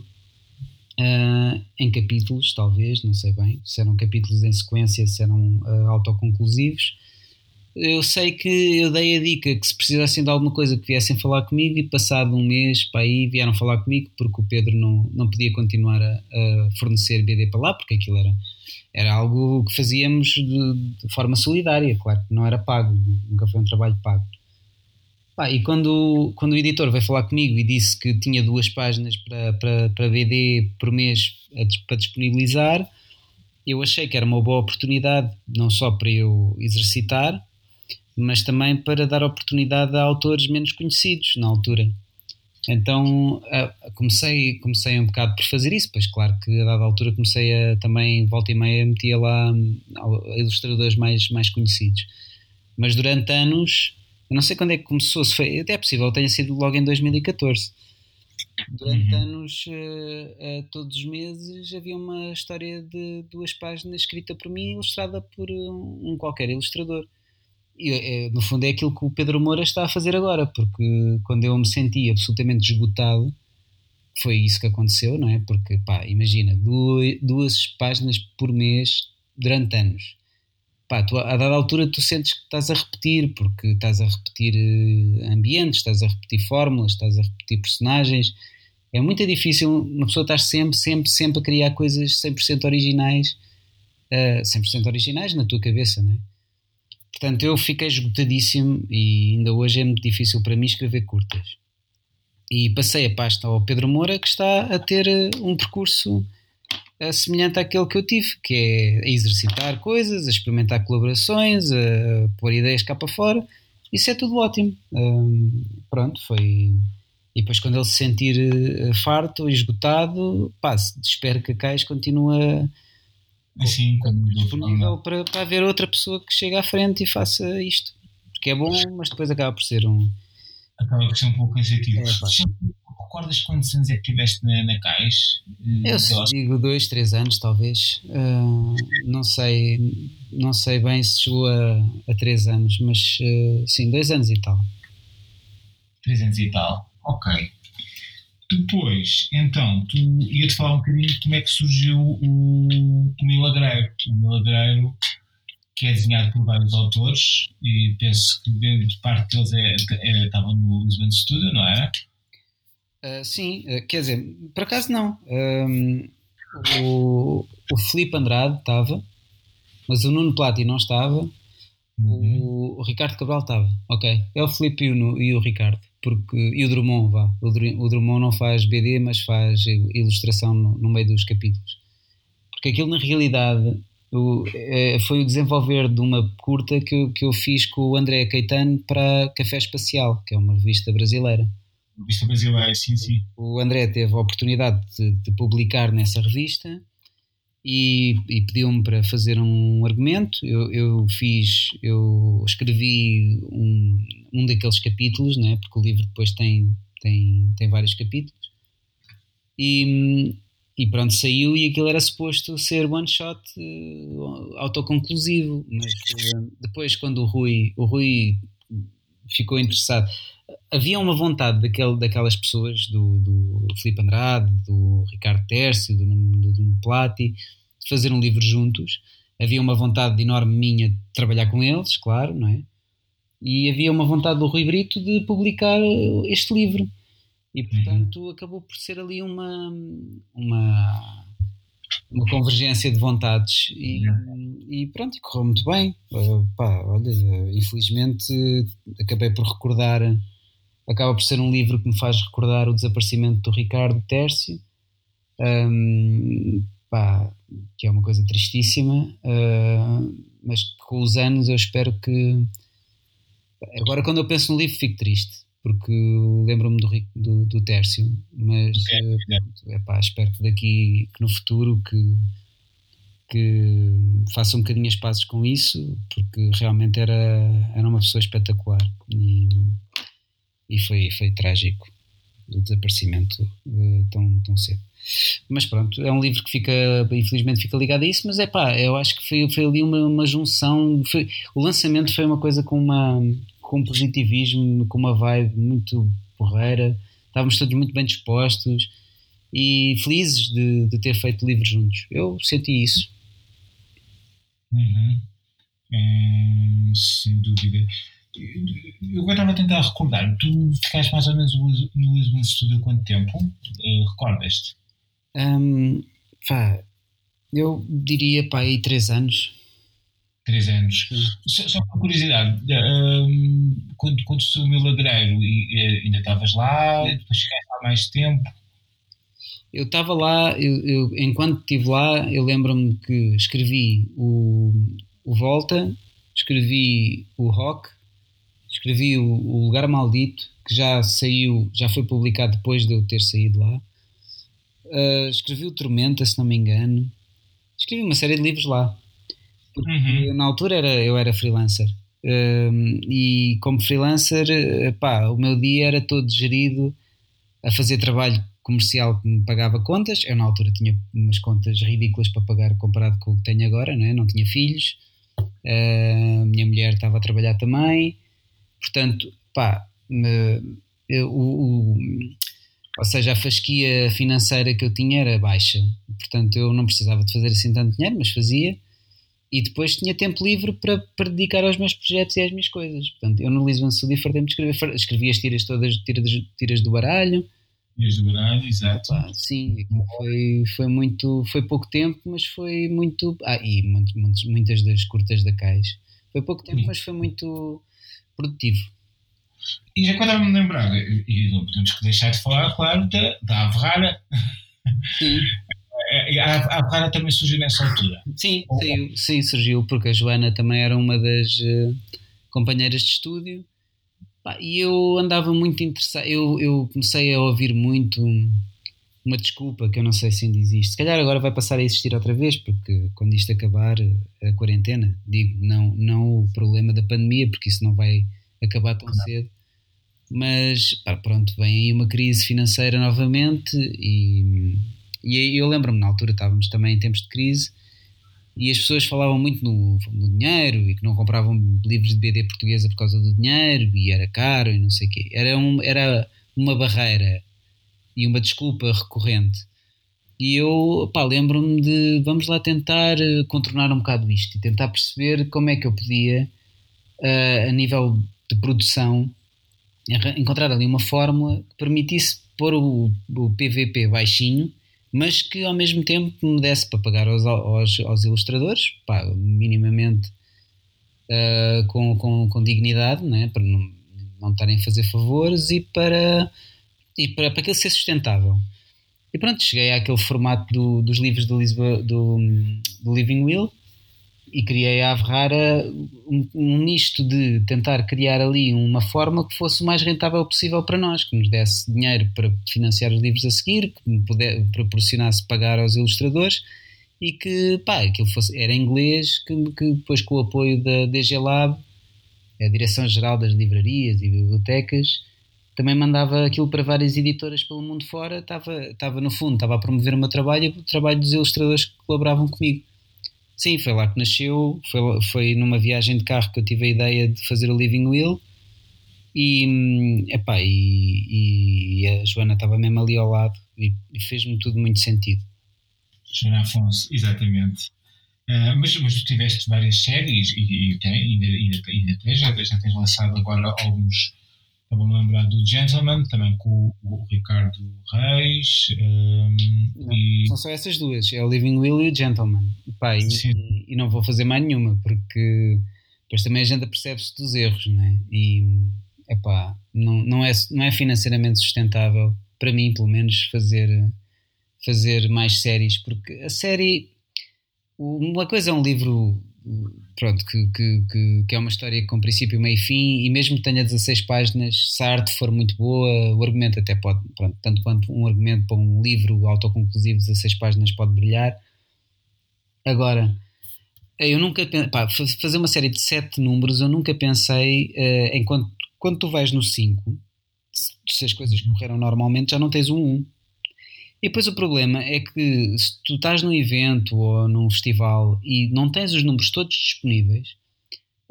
uh, em capítulos, talvez, não sei bem, se eram capítulos em sequência, se eram uh, autoconclusivos. Eu sei que eu dei a dica que se precisassem de alguma coisa que viessem falar comigo e passado um mês para aí vieram falar comigo porque o Pedro não, não podia continuar a, a fornecer BD para lá porque aquilo era, era algo que fazíamos de, de, forma solidária, claro que não era pago, nunca foi um trabalho pago. Pá, e quando, quando o editor veio falar comigo e disse que tinha duas páginas para, para, para BD por mês para disponibilizar, eu achei que era uma boa oportunidade, não só para eu exercitar, mas também para dar oportunidade a autores menos conhecidos na altura. Então comecei, comecei um bocado por fazer isso, pois claro que a dada altura comecei a também, volta e meia, metia lá ilustradores mais, mais conhecidos. Mas durante anos, eu não sei quando é que começou, se foi, até é possível, tenha sido logo em 2014. Durante uhum. anos, uh, uh, todos os meses, havia uma história de duas páginas escrita por mim, ilustrada por um, um qualquer ilustrador no fundo é aquilo que o Pedro Moura está a fazer agora, porque quando eu me senti absolutamente esgotado, foi isso que aconteceu, não é? Porque, pá, imagina, duas, páginas por mês durante anos. Pá, tu, a dada altura tu sentes que estás a repetir, porque estás a repetir uh, ambientes, estás a repetir fórmulas, estás a repetir personagens. É muito difícil uma pessoa estar sempre, sempre, sempre a criar coisas 100% originais, uh, eh, 100% originais na tua cabeça, não é? Portanto, eu fiquei esgotadíssimo e ainda hoje é muito difícil para mim escrever curtas. E passei a pasta ao Pedro Moura, que está a ter eh, um percurso eh, semelhante àquele que eu tive, que é a exercitar coisas, a experimentar colaborações, a pôr ideias cá para fora. Isso é tudo ótimo. pronto, foi. E depois, quando ele se sentir eh, farto, esgotado, pá, espero que a Cais continue assim, disponível para, para haver outra pessoa que chegue à frente e faça isto. Porque é bom, mas depois acaba por ser um. Acaba por ser um pouco cansativo. É, recordas quantos anos é que tiveste na, na CAIS? Eu se digo dois, três anos, talvez. Uh, não sei não sei bem se chegou a, a três anos, mas uh, sim, dois anos e tal. Três anos e tal, ok. Depois, então, tu ia-te falar um bocadinho de como é que surgiu o, o Milagreiro. O Milagreiro, que é desenhado por vários autores, e penso que grande parte deles é, é, estavam no Lisbon Studio, não é? Uh, sim, uh, quer dizer, por acaso não. Um, o, o Felipe Andrade estava, mas o Nuno Plati não estava, uhum. o, o, Ricardo Cabral estava. Ok, é o Felipe e o, e o Ricardo porque e o Drummond vá. O, Drummond não faz BD mas faz ilustração no, no meio dos capítulos. Porque aquilo na realidade o, é, foi o desenvolver de uma curta que eu, que eu fiz com o André Caetano para Café Espacial que é uma revista brasileira. Revista brasileira sim sim. O André teve a oportunidade de, de publicar nessa revista e, e pediu-me para fazer um argumento. Eu, eu, fiz, eu escrevi um, um daqueles capítulos, né, porque o livro depois tem, tem, tem vários capítulos. E, e pronto, saiu e aquilo era suposto ser one shot uh, autoconclusivo, mas uh, depois quando o Rui, o Rui ficou interessado, havia uma vontade daquele, daquelas pessoas, do, do Filipe Andrade, do Ricardo Tércio, do, do Plati, de fazer um livro juntos. Havia uma vontade enorme minha de trabalhar com eles, claro, não é? E havia uma vontade do Rui Brito de publicar este livro. E portanto acabou por ser ali uma, uma, uma convergência de vontades e, e pronto, correu muito bem. Uh, pá, olha, infelizmente acabei por recordar acaba por ser um livro que me faz recordar o desaparecimento do Ricardo Tércio, um, pá, que é uma coisa tristíssima, uh, mas com os anos eu espero que. Agora, quando eu penso no livro, fico triste, porque lembro-me do, do, do, Tércio, mas okay. uh, espero que daqui, que no futuro, que, que faça um bocadinho as pazes com isso, porque realmente era, era uma pessoa espetacular. E, e foi, foi trágico o desaparecimento uh, tão, tão cedo. Mas pronto, é um livro que fica, infelizmente, fica ligado a isso, mas é pá, eu acho que foi, foi ali uma, uma junção. Foi, o lançamento foi uma coisa com, uma, com um positivismo, com uma vibe muito porreira, estávamos todos muito bem dispostos e felizes de, de ter feito livros juntos. Eu senti isso. Uhum. É, sem dúvida eu agora estava a tentar recordar, tu ficaste mais ou menos no Lisbon Studio há quanto tempo? Uh, Recordas-te? Um, pá, eu diria pá, aí três anos. Três anos. Só, só por curiosidade, um, quando, quando sumiu o ladreiro, ainda estavas lá, depois chegaste há mais tempo? Eu estava lá, eu, eu, enquanto estive lá, eu lembro-me que escrevi o, o Volta, escrevi o Rock, escrevi o, o, Lugar Maldito, que já saiu, já foi publicado depois de eu ter saído lá. Uh, escrevi o Tormenta, se não me engano. Escrevi uma série de livros lá. Porque uhum. na altura era, eu era freelancer. Uh, e como freelancer, pá, o meu dia era todo gerido a fazer trabalho comercial que me pagava contas. Eu, na altura, tinha umas contas ridículas para pagar comparado com o que tenho agora, não, é? não tinha filhos. Uh, minha mulher estava a trabalhar também. Portanto, pá, eu, o, o, ou seja, a fasquia financeira que eu tinha era baixa. Portanto, eu não precisava de fazer assim tanto dinheiro, mas fazia. E depois tinha tempo livre para, para dedicar aos meus projetos e às minhas coisas. Portanto, eu no Lisbon Studio fartei-me de escrever. Escrevi as tiras todas, tiras, tiras do baralho Desde o baralho, exato. Ah, sim, foi, foi muito, foi pouco tempo, mas foi muito. Ah, e muitas, muitas das curtas da Cais. Foi pouco tempo, mas foi muito produtivo. E já quando me lembrar, e não podemos deixar de falar, claro, da, da Averrara. Sim. É, a Averrara também surgiu nessa altura. Sim, sim, sim, surgiu, porque a Joana também era uma das uh, companheiras de estúdio e eu andava muito interessado, eu, eu comecei a ouvir muito uma desculpa que eu não sei se ainda existe. Se calhar agora vai passar a existir outra vez, porque quando isto acabar a quarentena, digo, não, não o problema da pandemia, porque isso não vai acabar tão cedo. Mas pá, pronto, vem aí uma crise financeira novamente e, e eu lembro-me na altura estávamos também em tempos de crise e as pessoas falavam muito no, no, dinheiro e que não compravam livros de BD portuguesa por causa do dinheiro e era caro e não sei o quê. Era, um, era uma barreira e uma desculpa recorrente. E eu lembro-me de vamos lá tentar eh, contornar um bocado isto e tentar perceber como é que eu podia, uh, a nível de produção, encontrar ali uma fórmula que permitisse pôr o, o PVP baixinho mas que ao mesmo tempo me desse para pagar aos, aos, aos ilustradores, pá, minimamente uh, com, com, com, dignidade, né? para não, não estarem a fazer favores e para, e para, para aquilo ser sustentável. E pronto, cheguei àquele formato do, dos livros do, Lisboa, do, do Living Will e criei a Averrara um, um misto de tentar criar ali uma forma que fosse o mais rentável possível para nós, que nos desse dinheiro para financiar os livros a seguir, que me puder, proporcionasse pagar aos ilustradores e que pá, aquilo fosse, era inglês, que, que depois com o apoio da DG Lab, a Direção-Geral das Livrarias e Bibliotecas, também mandava aquilo para várias editoras pelo mundo fora, estava, estava no fundo, estava a promover o meu trabalho e o trabalho dos ilustradores que colaboravam comigo. Sim, foi lá que nasceu. Foi, foi numa viagem de carro que eu tive a ideia de fazer o Living Will. E, epá, e, e a Joana estava mesmo ali ao lado e, e fez-me tudo muito sentido. Joana Afonso, exatamente. Uh, mas, mas tu tiveste várias séries e, e, e ainda, ainda, ainda já, já tens lançado agora alguns Estava-me a lembrar do Gentleman, também com o, Ricardo Reis. Um, não, e... São só essas duas, é o Living Will e o Gentleman. Pá, e, e, não vou fazer mais nenhuma, porque depois também a gente percebe-se dos erros, não é? E epá, não, não, é, não é financeiramente sustentável, para mim, pelo menos, fazer, fazer mais séries, porque a série. Uma coisa é um livro pronto, que, que, que, é uma história com princípio, meio e fim, e mesmo que tenha 16 páginas, se a arte for muito boa, o argumento até pode, pronto, tanto quanto um argumento para um livro autoconclusivo, 16 páginas pode brilhar. Agora, eu nunca pá, fazer uma série de 7 números, eu nunca pensei, uh, enquanto quando tu vais no 5, se as coisas correram normalmente, já não tens um 1. E depois o problema é que se tu estás num evento ou num festival e não tens os números todos disponíveis,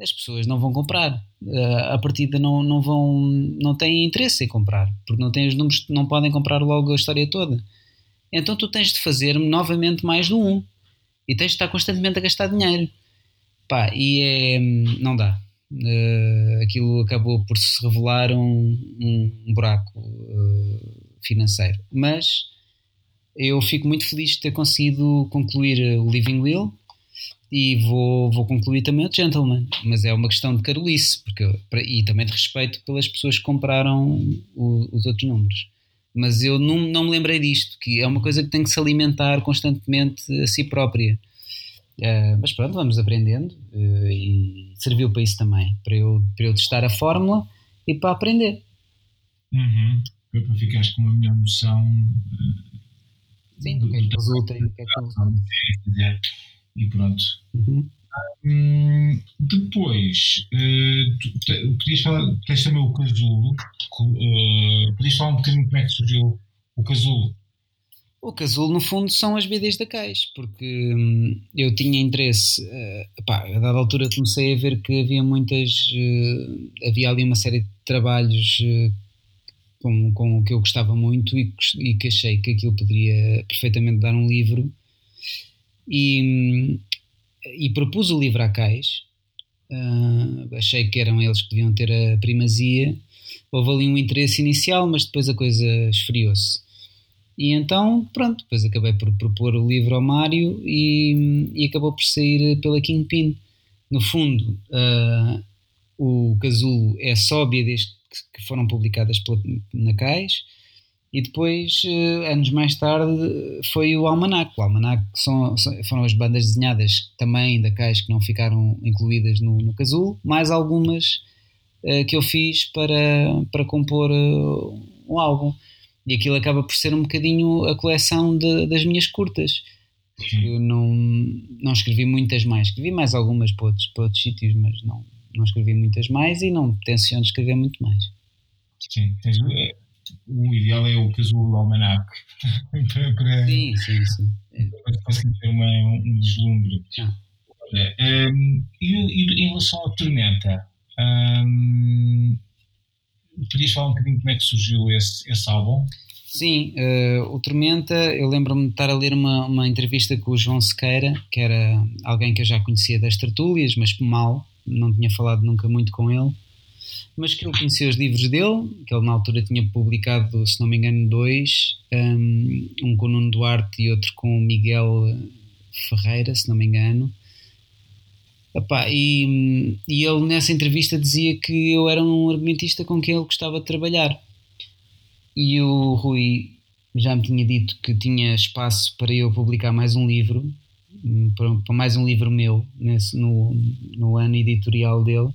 as pessoas não vão comprar. Uh, a partida não, não vão, não têm interesse em comprar, porque não têm os números, não podem comprar logo a história toda. Então tu tens de fazer novamente mais do um e tens de estar constantemente a gastar dinheiro. Pá, e é, não dá. Uh, aquilo acabou por se revelar um, um, um buraco uh, financeiro. Mas eu fico muito feliz de ter conseguido concluir o Living Will. e vou, vou concluir também o Gentleman, mas é uma questão de carolice porque, e também de respeito pelas pessoas que compraram o, os outros números. Mas eu não, não me lembrei disto, que é uma coisa que tem que se alimentar constantemente a si própria. Uh, mas pronto, vamos aprendendo uh, e serviu para isso também, para eu, para eu testar a fórmula e para aprender. Uhum. Para ficares com uma melhor noção Sim, do, que é que resulta e do que é que resulta. E pronto. Uhum. Hum, depois, uh, tu, te, podias falar, tens também o casulo. Uh, podias falar um bocadinho como é que surgiu o casulo? O casulo, no fundo, são as BDs da Cais, porque hum, eu tinha interesse, uh, pá, a dada altura comecei a ver que havia muitas, uh, havia ali uma série de trabalhos uh, com, com o que eu gostava muito e, e que achei que aquilo poderia perfeitamente dar um livro e, e propus o livro à Cais, uh, achei que eram eles que deviam ter a primazia, houve ali um interesse inicial, mas depois a coisa esfriou-se. E então, pronto, depois acabei por propor o livro ao Mário e, e acabou por sair pela Kingpin. No fundo, uh, o Casulo é sóbia desde que foram publicadas pela, na Cais e depois, uh, anos mais tarde, foi o Almanac. O Almanac são, foram as bandas desenhadas também da Caixa que não ficaram incluídas no, no Casulo, mais algumas uh, que eu fiz para, para compor uh, um álbum. E aquilo acaba por ser um bocadinho a coleção de, das minhas curtas. Porque não, não escrevi muitas mais. Escrevi mais algumas para outros, para outros sítios, mas não, não escrevi muitas mais e não tenciono escrever muito mais. Sim, tens, o ideal é o casulo almanac para, para, sim, sim, sim. para conseguir ter uma, um deslumbre. Ah. Um, e, e, em relação à Tormenta, um, podias falar um bocadinho como é que surgiu esse, esse álbum? Sim, uh, o Tormenta, eu lembro-me de estar a ler uma, uma entrevista com o João Sequeira, que era alguém que eu já conhecia das tertúlias, mas mal, não tinha falado nunca muito com ele mas que eu conhecia os livros dele, que ele na altura tinha publicado, se não me engano, dois, um, um com o Nuno Duarte e outro com o Miguel Ferreira, se não me engano. Epá, e, e ele nessa entrevista dizia que eu era um argumentista com quem ele gostava de trabalhar. E o Rui já me tinha dito que tinha espaço para eu publicar mais um livro, para, mais um livro meu, nesse, no, no ano editorial dele.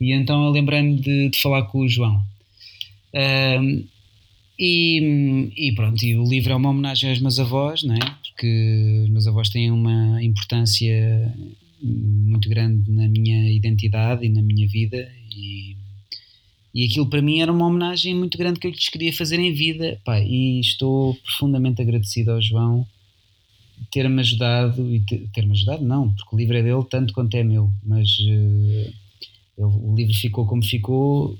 E então eu lembrei-me de, de, falar com o João. Um, e, e, pronto, e o livro é uma homenagem aos meus avós, não é? porque os meus avós têm uma importância muito grande na minha identidade e na minha vida. E, e aquilo para mim era uma homenagem muito grande que eu lhes queria fazer em vida. Pá, e estou profundamente agradecido ao João ter-me ajudado e ter-me ajudado, não, porque o livro é dele tanto quanto é meu, mas. Uh, o livro ficou como ficou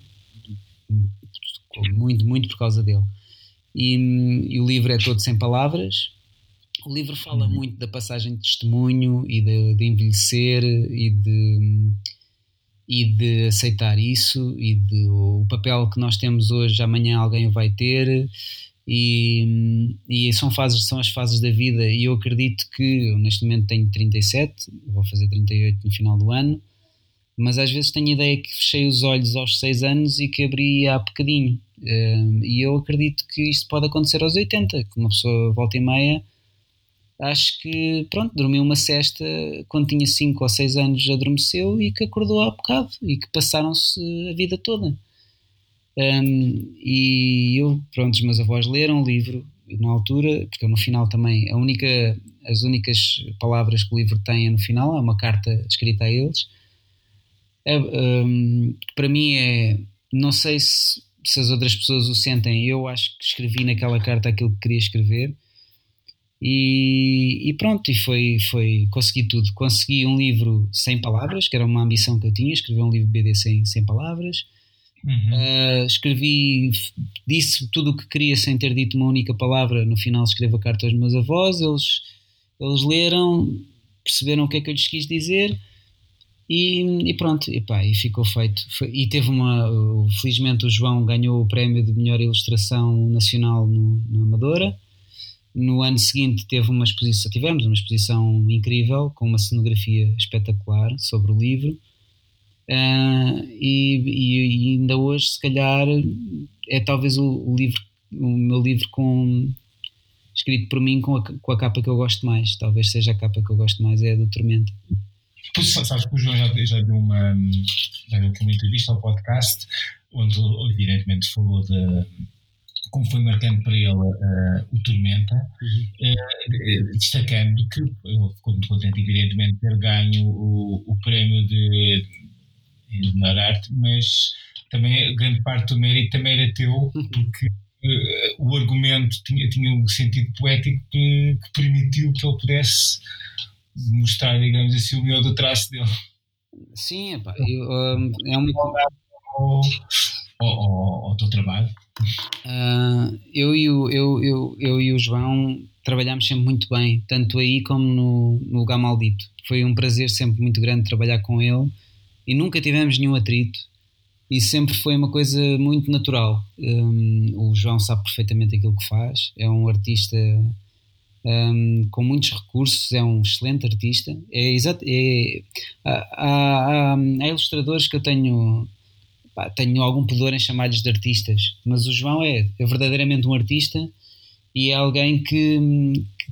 muito, muito por causa dele. E, e, o livro é todo sem palavras. O livro fala uhum. muito da passagem de testemunho e de, de, envelhecer e de, e de aceitar isso e de o papel que nós temos hoje, amanhã alguém o vai ter. E, e são fases são as fases da vida e eu acredito que eu neste momento tenho 37 vou fazer 38 no final do ano mas às vezes tenho a ideia que fechei os olhos aos 6 anos e que abri há bocadinho. Uh, e eu acredito que isto pode acontecer aos 80, que uma pessoa volta e meia, acho que, pronto, dormiu uma cesta quando tinha 5 ou 6 anos, adormeceu e que acordou há bocado e que passaram-se a vida toda. Um, e eu, pronto, os meus avós leram o livro na altura, porque no final também, a única, as únicas palavras que o livro tem é no final, é uma carta escrita a eles é, um, para mim é. Não sei se, se as outras pessoas o sentem, eu acho que escrevi naquela carta aquilo que queria escrever. E, e, pronto, e foi, foi, consegui tudo. Consegui um livro sem palavras, que era uma ambição que eu tinha, escrever um livro BD sem, sem palavras. Uhum. Uh, escrevi, disse tudo o que queria sem ter dito uma única palavra. No final, escrevo a carta aos meus avós, eles, eles leram, perceberam o que é que eu lhes quis dizer e, e, pronto, e, pá, e ficou feito. E teve uma. Felizmente o João ganhou o prémio de melhor ilustração nacional no, na Amadora. no ano seguinte teve uma exposição, tivemos uma exposição incrível com uma cenografia espetacular sobre o livro uh, e, e, ainda hoje se calhar é talvez o, o, livro o meu livro com escrito por mim com a, com a capa que eu gosto mais. Talvez seja a capa que eu gosto mais é a do Tormenta. Pois sabes que o João já, já deu uma já deu uma entrevista ao podcast onde evidentemente falou de como foi marcando para ele uh, o Tormenta, uh, destacando que ele ficou muito contente, evidentemente, de ter ganho o, o prémio de, de melhor arte, mas também grande parte do mérito também era teu, porque uh, o argumento tinha, tinha um sentido poético que, que, permitiu que ele pudesse mostrar, digamos assim, o melhor do traço dele. Sim, epá, eu, um, é um. Ao, ao, ao, ao teu trabalho. Uh, eu, e o, eu, eu, eu e o João trabalhámos sempre muito bem, tanto aí como no, no Lugar Maldito. Foi um prazer sempre muito grande trabalhar com ele e nunca tivemos nenhum atrito e sempre foi uma coisa muito natural. Um, o João sabe perfeitamente aquilo que faz, é um artista um, com muitos recursos, é um excelente artista. É, exato, é, há, há, há ilustradores que eu tenho pá, tenho algum pudor em chamar-lhes de artistas, mas o João é, é verdadeiramente um artista e é alguém que,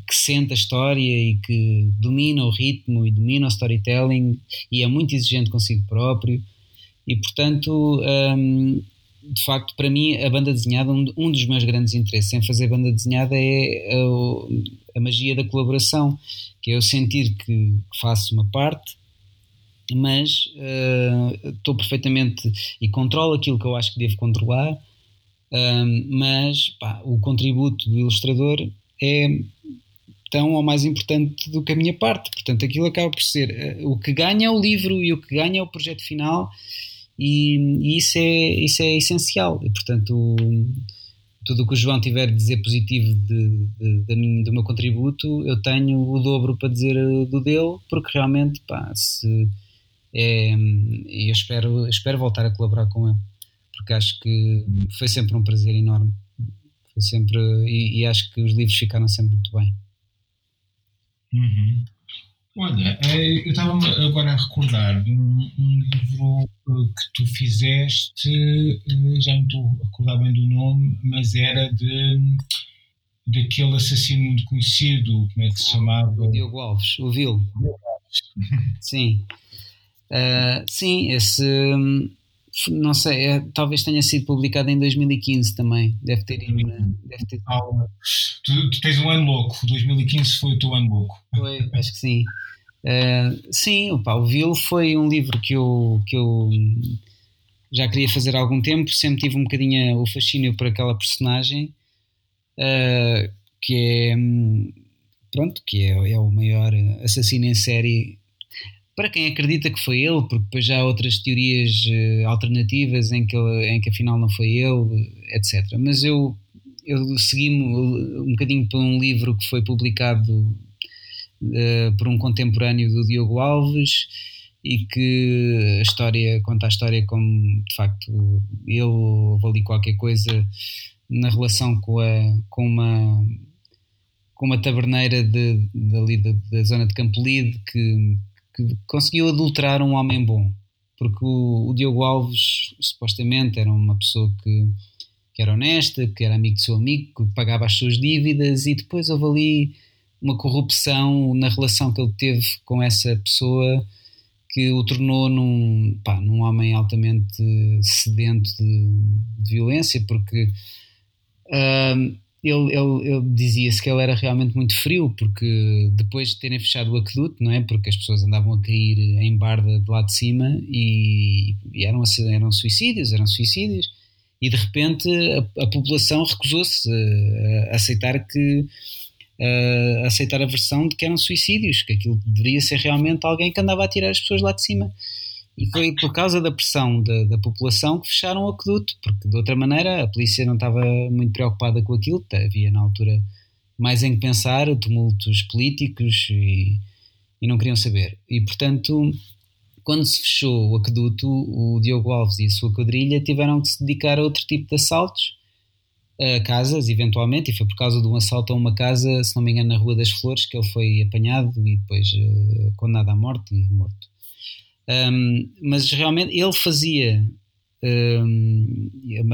que, sente a história e que domina o ritmo e domina o storytelling e é muito exigente consigo próprio. E portanto um, de facto para mim a banda desenhada um, dos meus grandes interesses em fazer banda desenhada é a, a magia da colaboração que é eu sentir que, faço uma parte mas uh, estou perfeitamente e controlo aquilo que eu acho que devo controlar, uh, mas pá, o contributo do ilustrador é tão ou mais importante do que a minha parte. Portanto, aquilo acaba por ser uh, o que ganha é o livro e o que ganha é o projeto final, e, e isso, é, isso é essencial. E, portanto, tudo o que o João tiver de dizer positivo de, de, de, do meu contributo, eu tenho o dobro para dizer do dele, porque realmente, pá, se é, eu espero, espero voltar a colaborar com ele, porque acho que foi sempre um prazer enorme. Foi sempre, e, e acho que os livros ficaram sempre muito bem. Uhum. Olha, eh, eu estava agora a recordar um, um, livro eh, que tu fizeste, eh, já não estou a recordar bem do nome, mas era de daquele assassino muito conhecido, como é que se chamava? O Diogo Alves, o Vil. Sim. Uh, sim, esse não sei, é, talvez tenha sido publicado em 2015 também. Deve ter ido. Deve ter... Tu, tu, tens um ano louco, 2015 foi o teu ano louco. Foi, acho que sim. Uh, sim, opa, o Vil foi um livro que eu, que eu já queria fazer há algum tempo, sempre tive um bocadinho o fascínio por aquela personagem uh, que é pronto, que é, é o maior assassino em série para quem acredita que foi ele, porque depois já há outras teorias uh, alternativas em que, em que afinal não foi ele, etc. Mas eu, eu segui-me um bocadinho por um livro que foi publicado uh, por um contemporâneo do Diogo Alves e que a história conta a história como de facto ele houve ali qualquer coisa na relação com, a, com uma com uma taberneira de, de, ali da, da zona de Campolide que que conseguiu adulterar um homem bom. Porque o, o Diogo Alves, supostamente, era uma pessoa que, que era honesta, que era amigo do seu amigo, que pagava as suas dívidas e depois houve ali uma corrupção na relação que ele teve com essa pessoa que o tornou num, pá, num homem altamente sedento de, de violência, porque uh, ele, ele, ele dizia-se que ele era realmente muito frio, porque depois de terem fechado o aqueduto, não é? Porque as pessoas andavam a cair em barda de lá de cima e, e eram, eram suicídios, eram suicídios, e de repente a, a população recusou-se a, a, aceitar que a aceitar a versão de que eram suicídios, que aquilo deveria ser realmente alguém que andava a tirar as pessoas lá de cima. E foi por causa da pressão da, da, população que fecharam o aqueduto, porque de outra maneira a polícia não estava muito preocupada com aquilo, havia na altura mais em que pensar, tumultos políticos e, e não queriam saber. E portanto, quando se fechou o aqueduto, o Diogo Alves e a sua quadrilha tiveram que se dedicar a outro tipo de assaltos uh, casas, eventualmente, e foi por causa de um assalto a uma casa, se não me engano, na Rua das Flores, que ele foi apanhado e depois uh, condenado à morte e morto. Um, mas realmente ele fazia um,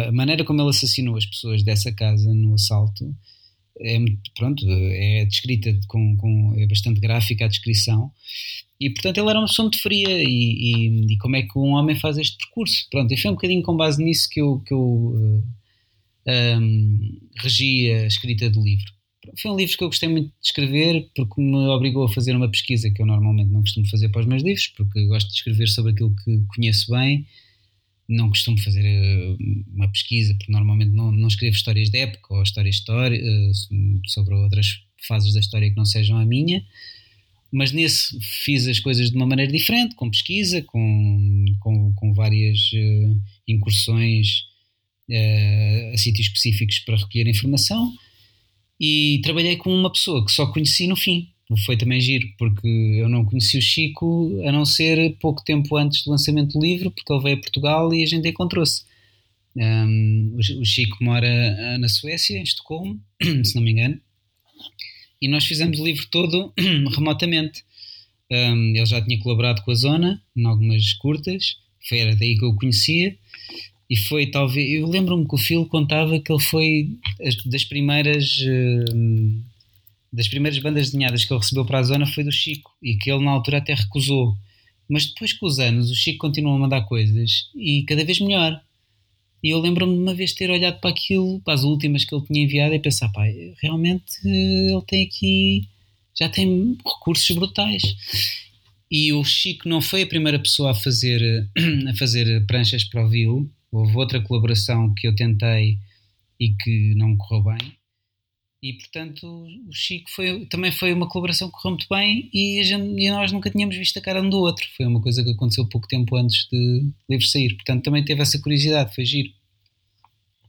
a maneira como ele assassinou as pessoas dessa casa no assalto é pronto é descrita com, com é bastante gráfica a descrição. E portanto ele era uma pessoa muito fria e, e, e, como é que um homem faz este percurso? Pronto e foi um bocadinho com base nisso que eu, que eu uh, um, regi a escrita do livro foi um livro que eu gostei muito de escrever porque me obrigou a fazer uma pesquisa que eu normalmente não costumo fazer para os meus livros porque gosto de escrever sobre aquilo que conheço bem. Não costumo fazer uh, uma pesquisa, porque normalmente não, não escrevo histórias de época ou histórias história, uh, sobre outras fases da história que não sejam a minha, mas nesse fiz as coisas de uma maneira diferente, com pesquisa, com, com, com várias uh, incursões a sítios específicos para recolher informação e trabalhei com uma pessoa que só conheci no fim, foi também giro, porque eu não conheci o Chico a não ser pouco tempo antes do lançamento do livro, porque ele veio a Portugal e a gente encontrou-se. Um, o Chico mora ah, na Suécia, em Estocolmo, se não me engano, e nós fizemos o livro todo remotamente. Um, ele já tinha colaborado com a Zona, em algumas curtas, foi, era daí que eu o conhecia, e foi talvez. Eu lembro-me que o Phil contava que ele foi das primeiras. Uh, das primeiras bandas desenhadas que ele recebeu para a zona foi do Chico e que ele na altura até recusou. Mas depois com os anos o Chico continuou a mandar coisas e cada vez melhor. E eu lembro-me de uma vez ter olhado para aquilo, para as últimas que ele tinha enviado e pensar, pá, realmente ele tem aqui, já tem recursos brutais. E o Chico não foi a primeira pessoa a fazer, a fazer pranchas para o Vil. Houve outra colaboração que eu tentei e que não correu bem e portanto o Chico foi, também foi uma colaboração que correu muito bem e, gente, e, nós nunca tínhamos visto a cara um do outro. Foi uma coisa que aconteceu pouco tempo antes de livro sair. Portanto também teve essa curiosidade, foi giro.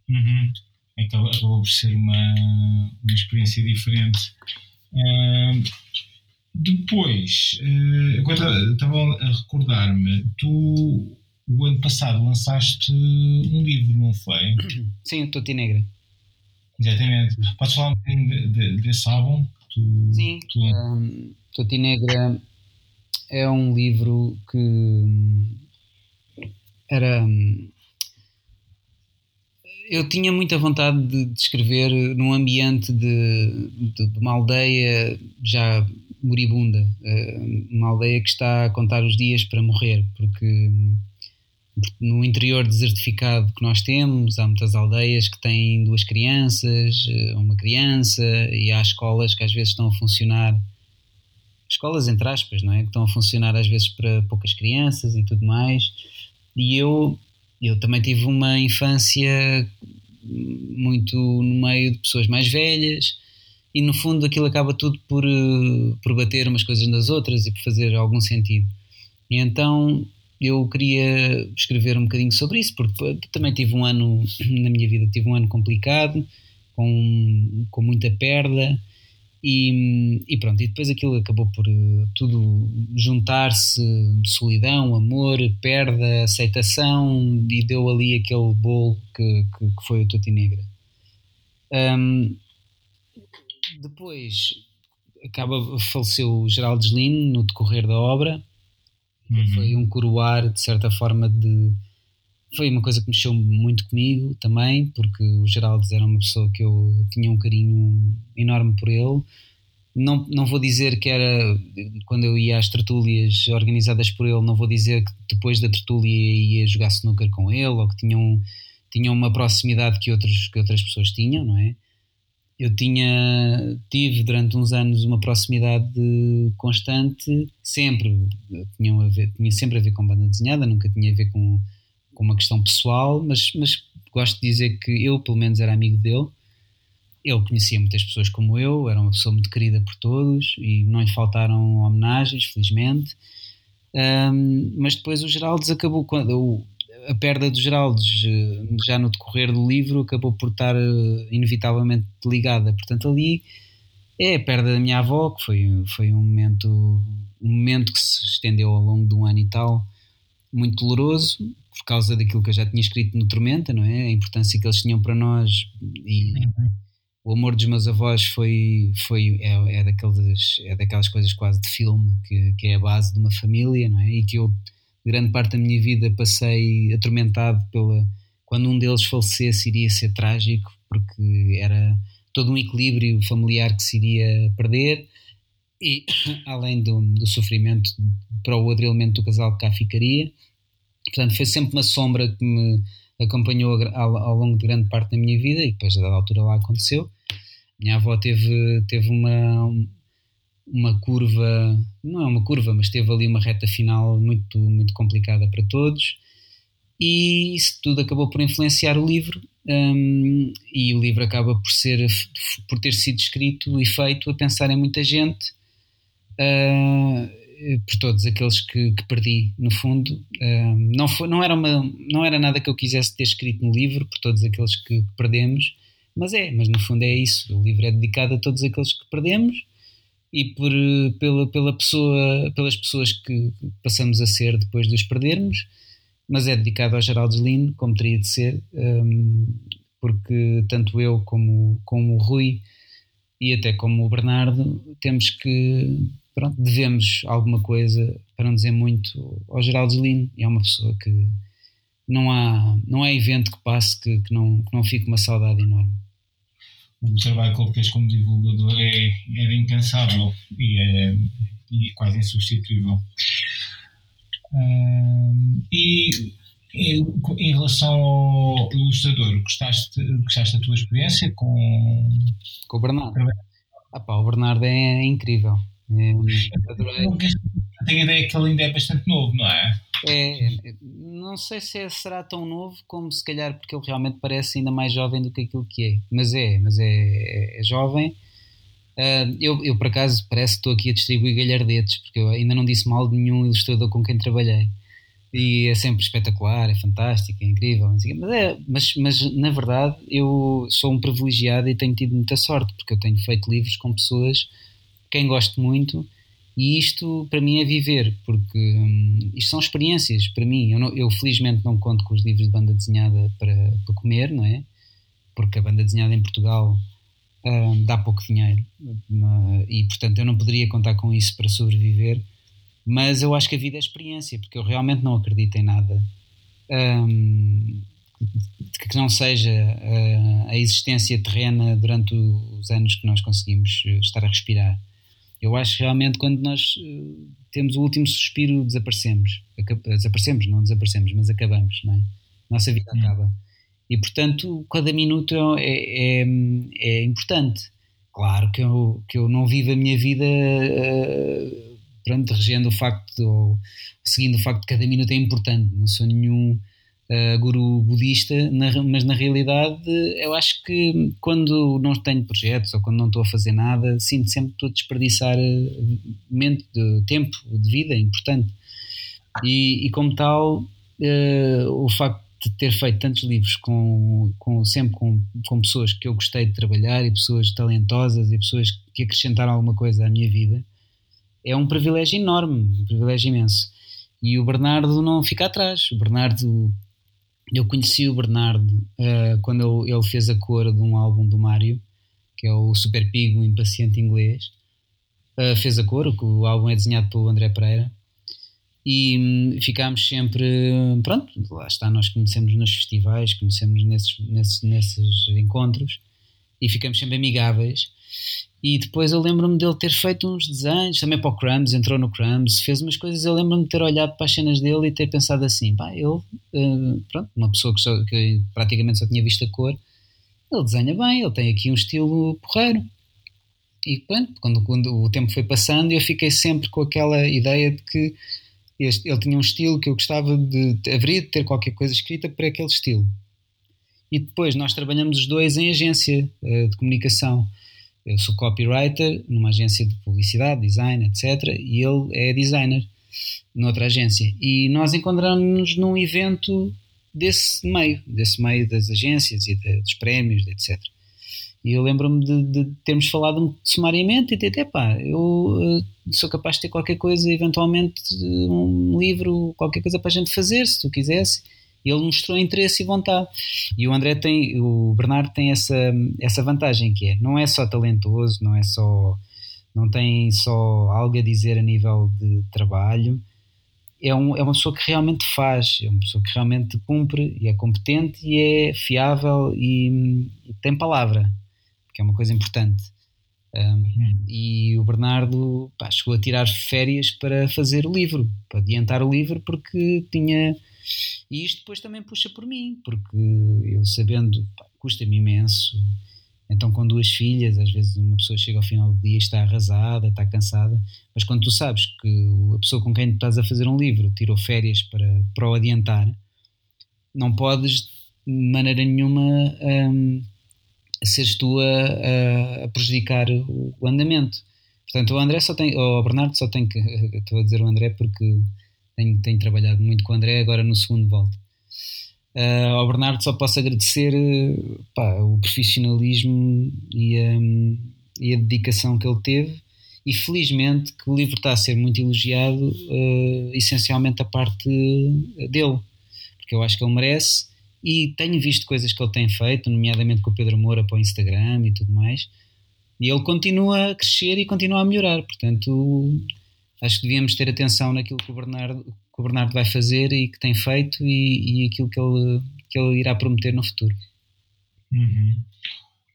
Uhum. Então acabou por ser uma, uma experiência diferente. Depois, uh, agora estava a recordar-me, tu o ano passado lançaste um livro, não foi? Sim, o Toti Negra. Exatamente. Podes falar um bocadinho de, de, desse álbum? Tu, Sim. Tu... Um, Toti Negra é um livro que hum, era. Hum, eu tinha muita vontade de, de escrever num ambiente de, de, uma aldeia já moribunda, hum, uma aldeia que está a contar os dias para morrer, porque no interior desertificado que nós temos, há muitas aldeias que têm duas crianças, eh, uma criança, e há escolas que às vezes estão a funcionar, escolas entre aspas, não é? Que estão a funcionar às vezes para poucas crianças e tudo mais. E eu, eu também tive uma infância muito no meio de pessoas mais velhas, e no fundo aquilo acaba tudo por, eh, por bater umas coisas nas outras e por fazer algum sentido. E então eu queria escrever um bocadinho sobre isso, porque também tive um ano, na minha vida, tive um ano complicado, com, com muita perda, e, e pronto, e depois aquilo acabou por eh, tudo juntar-se, solidão, amor, perda, aceitação, e deu ali aquele bolo que, que, que foi o Tuti Negra. Um, depois acaba, faleceu o Geraldo Deslino no decorrer da obra, Uhum. Foi um coroar, de certa forma, de. Foi uma coisa que mexeu muito comigo também, porque o Geraldo era uma pessoa que eu tinha um carinho enorme por ele. Não, não vou dizer que era quando eu ia às tertúlias organizadas por ele, não vou dizer que depois da tertúlia ia jogar snooker com ele ou que tinham, tinham uma proximidade que, outros, que outras pessoas tinham, não é? Eu tinha tive durante uns anos uma proximidade constante sempre tinha, ver, tinha sempre a ver com banda desenhada nunca tinha a ver com, com uma questão pessoal mas, mas gosto de dizer que eu pelo menos era amigo dele. Ele conhecia muitas pessoas como eu era uma pessoa muito querida por todos e não lhe faltaram homenagens felizmente. Um, mas depois o Geraldo acabou quando a perda do Geraldo já no decorrer do livro acabou por estar eh, inevitavelmente ligada. Portanto, ali é a perda da minha avó, que foi, foi um momento um momento que se estendeu ao longo de um ano e tal, muito doloroso por causa daquilo que eu já tinha escrito no Tormenta, não é? A importância que eles tinham para nós e o amor dos meus avós foi, foi é, é, daqueles, é daquelas coisas quase de filme que, que é a base de uma família, não é? E que eu grande parte da minha vida passei atormentado pela quando um deles falecesse iria ser trágico porque era todo um equilíbrio familiar que se iria perder. E além do, do sofrimento para o outro elemento do casal que cá ficaria. Portanto foi sempre uma sombra que me acompanhou ao, ao longo de grande parte da minha vida e depois a dada altura lá aconteceu. Minha avó teve, teve uma, uma curva, não é uma curva, mas teve ali uma reta final muito, muito complicada para todos. E isso tudo acabou por influenciar o livro um, e o livro acaba por ser por ter sido escrito e feito a pensar em muita gente uh, por todos aqueles que, que perdi no fundo. Uh, não foi não era uma não era nada que eu quisesse ter escrito no livro por todos aqueles que, que perdemos mas é mas no fundo é isso. O livro é dedicado a todos aqueles que perdemos e por, pela, pela pessoa, pelas pessoas que passamos a ser depois de os perdermos, mas é dedicado ao Geraldo Lino, como teria de ser, um, porque tanto eu como, como o Rui e até como o Bernardo temos que, pronto, devemos alguma coisa, para não dizer muito, ao Geraldo Lino, é uma pessoa que não há, não há evento que passe que, que, não, que não fique uma saudade enorme o trabalho que ele fez como divulgador é, era incansável e, é, e quase insubstituível. Uh, e em relação ao ilustrador, gostaste, gostaste da tua experiência com, com o Bernardo? Ah, pá, o Bernardo é incrível. É, adorei. Tenho a ideia que ele ainda é bastante novo, não é? É, não sei se é, será tão novo como se calhar porque ele realmente parece ainda mais jovem do que aquilo que é. Mas é, mas é, é, é jovem. Uh, eu, eu, por acaso, parece que estou aqui a distribuir galhardetes, porque eu ainda não disse mal de nenhum ilustrador com quem trabalhei. E é sempre espetacular, é fantástico, é incrível. Mas, é, mas, mas na verdade eu sou um privilegiado e tenho tido muita sorte, porque eu tenho feito livros com pessoas quem gosto muito e isto para mim é viver, porque hum, isto são experiências para mim. Eu, não, eu, felizmente não conto com os livros de banda desenhada para, para comer, não é? Porque a banda desenhada em Portugal hum, dá pouco dinheiro e portanto eu não poderia contar com isso para sobreviver. Mas eu acho que a vida é experiência, porque eu realmente não acredito em nada hum, que não seja uh, a existência terrena durante os anos que nós conseguimos eh, estar a respirar eu acho que realmente quando nós uh, temos o último suspiro, desaparecemos. Desaparecemos, não desaparecemos, mas acabamos, não é? Nossa vida acaba. E portanto, cada minuto é, é, é, importante. Claro que eu, que eu não vivo a minha vida uh, pronto, regendo o facto, ou seguindo o facto de cada minuto é importante. Não sou nenhum uh, guru budista, na, mas na realidade eu acho que quando não tenho projetos ou quando não estou a fazer nada, sinto sempre que estou a desperdiçar eh, mente, de tempo, de vida, é importante. E, e como tal, uh, o facto de ter feito tantos livros com, com sempre com, com pessoas que eu gostei de trabalhar e pessoas talentosas e pessoas que acrescentaram alguma coisa à minha vida é um privilégio enorme, um privilégio imenso. E o Bernardo não fica atrás. O Bernardo eu conheci o Bernardo uh, quando ele, ele, fez a cor de um álbum do Mário, que é o Super Pigo Impaciente Inglês. Uh, fez a cor, o, o álbum é desenhado pelo André Pereira. E um, ficámos sempre, pronto, lá está, nós conhecemos nos festivais, conhecemos nesses, nesses, nesses encontros e ficamos sempre amigáveis. E depois eu lembro-me dele ter feito uns desenhos também para o Crumbs, entrou no Crumbs, fez umas coisas. Eu lembro-me de ter olhado para as cenas dele e ter pensado assim: pá, ele, uh, pronto, uma pessoa que, só, que, praticamente só tinha visto a cor, ele desenha bem, ele tem aqui um estilo porreiro. E pronto, quando, quando o tempo foi passando, eu fiquei sempre com aquela ideia de que este, ele tinha um estilo que eu gostava de. haveria de ter qualquer coisa escrita para aquele estilo. E depois nós trabalhamos os dois em agência uh, de comunicação. Eu sou copywriter numa agência de publicidade, design, etc. E ele é designer noutra agência. E nós encontramos-nos num evento desse meio, desse meio das agências e de, dos prémios, etc. E eu lembro-me de, de, termos falado sumariamente e de até pá, eu uh, sou capaz de ter qualquer coisa, eventualmente um livro, qualquer coisa para a gente fazer, se tu quisesse. Ele mostrou interesse e vontade. E o André tem, o Bernardo tem essa, essa vantagem que é, não é só talentoso, não é só, não tem só algo a dizer a nível de trabalho, é, um, é uma pessoa que realmente faz, é uma pessoa que realmente cumpre e é competente e é fiável e, e tem palavra, que é uma coisa importante. Um. E o Bernardo pá, chegou a tirar férias para fazer o livro, para adiantar o livro, porque tinha. E isto depois também puxa por mim, porque eu sabendo, custa-me imenso então, com duas filhas, às vezes uma pessoa chega ao final do dia e está arrasada, está cansada, mas quando tu sabes que a pessoa com quem tu estás a fazer um livro tirou férias para, para o adiantar, não podes de maneira nenhuma um, seres tu a, a, prejudicar o, o, andamento. Portanto, o André só tem, o Bernardo só tem que, estou a dizer o André porque tenho, tenho trabalhado muito com o André agora no segundo volta Uh, ao Bernardo só posso agradecer pá, o profissionalismo e a, e a, dedicação que ele teve. E felizmente que o livro está a ser muito elogiado uh, essencialmente a parte dele porque eu acho que ele merece. E tenho visto coisas que ele tem feito nomeadamente com o Pedro Moura para o Instagram e tudo mais. E ele continua a crescer e continua a melhorar portanto acho que devíamos ter atenção naquilo que o Bernardo que o Bernardo vai fazer e que tem feito e, e aquilo que ele, que ele irá prometer no futuro. Uhum.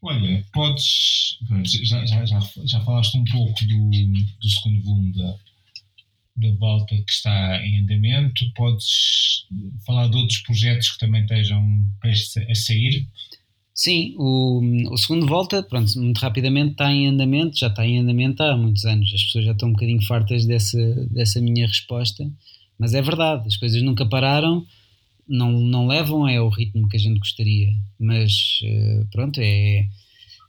Olha, podes. Já, já, já, já falaste um pouco do, do segundo volume da, da volta que está em andamento. Podes falar de outros projetos que também estejam a sair? Sim, o, o segundo volta, pronto, muito rapidamente está em andamento, já está em andamento há muitos anos. As pessoas já estão um bocadinho fartas dessa, dessa minha resposta. Mas é verdade, as coisas nunca pararam, não, não levam ao ritmo que a gente gostaria. Mas eh, pronto, é,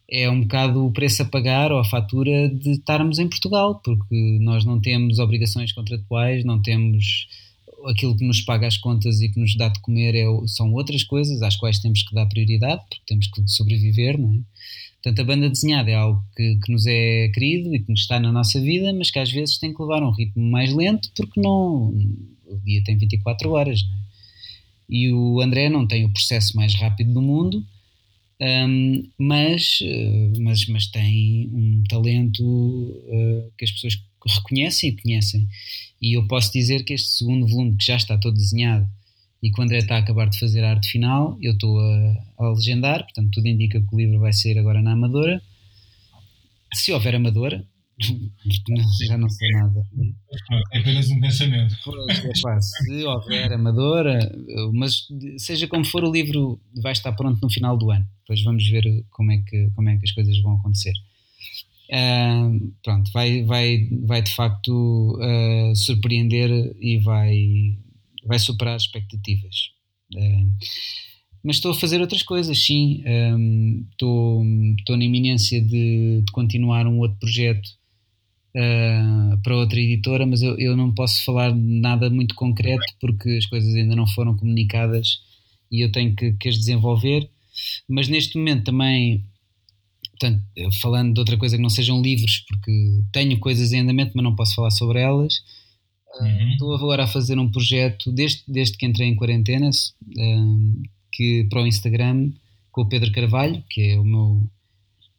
é um bocado o preço a pagar ou a fatura de estarmos em Portugal, porque nós não temos obrigações contratuais, não temos aquilo que nos paga as contas e que nos dá de comer é, são outras coisas às quais temos que dar prioridade, porque temos que sobreviver, não é? Portanto, a banda desenhada é algo que, que, nos é querido e que nos está na nossa vida, mas que às vezes tem que levar um ritmo mais lento porque não, o dia tem 24 horas. É? E o André não tem o processo mais rápido do mundo, um, mas, eh, mas, mas tem um talento uh, que as pessoas reconhecem e conhecem. E eu posso dizer que este segundo volume, que já está todo desenhado, e que o André está a acabar de fazer a arte final, eu estou a, a legendar, portanto tudo indica que o livro vai sair agora na Amadora. Se houver Amadora, já não sei nada. É apenas um pensamento. É, se houver Amadora, mas seja como for, o livro vai estar pronto no final do ano. Depois vamos ver como é que, como é que as coisas vão acontecer. Uh, pronto, vai, vai, vai de facto uh, surpreender e vai, vai superar as expectativas. Uh, mas estou a fazer outras coisas, sim. Estou, estou na iminência de, de, continuar um outro projeto uh, para outra editora, mas eu, eu não posso falar nada muito concreto porque as coisas ainda não foram comunicadas e eu tenho que, que as desenvolver. Mas neste momento também, portanto, falando de outra coisa que não sejam livros, porque tenho coisas em andamento, mas não posso falar sobre elas Uhum. Estou agora a fazer um projeto, desde, desde que entrei em quarentena, um, que, para o Instagram, com o Pedro Carvalho, que é o meu,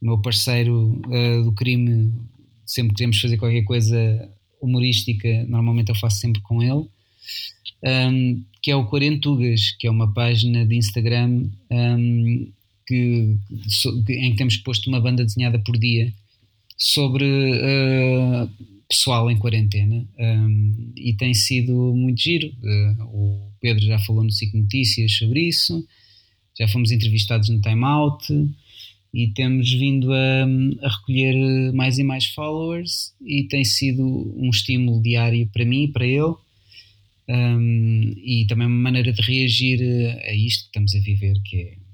meu parceiro uh, do crime. Sempre que queremos fazer qualquer coisa humorística, normalmente eu faço sempre com ele. Um, que é o Quarentugas, que é uma página de Instagram um, que, em que temos posto uma banda desenhada por dia sobre uh, pessoal em quarentena. Um, e tem sido muito giro. Uh, o Pedro já falou no SIC Notícias sobre isso, já fomos entrevistados no Time Out. E temos vindo a, a, recolher mais e mais followers. E tem sido um estímulo diário para mim e para ele. Um, e também uma maneira de reagir a isto que estamos a viver que é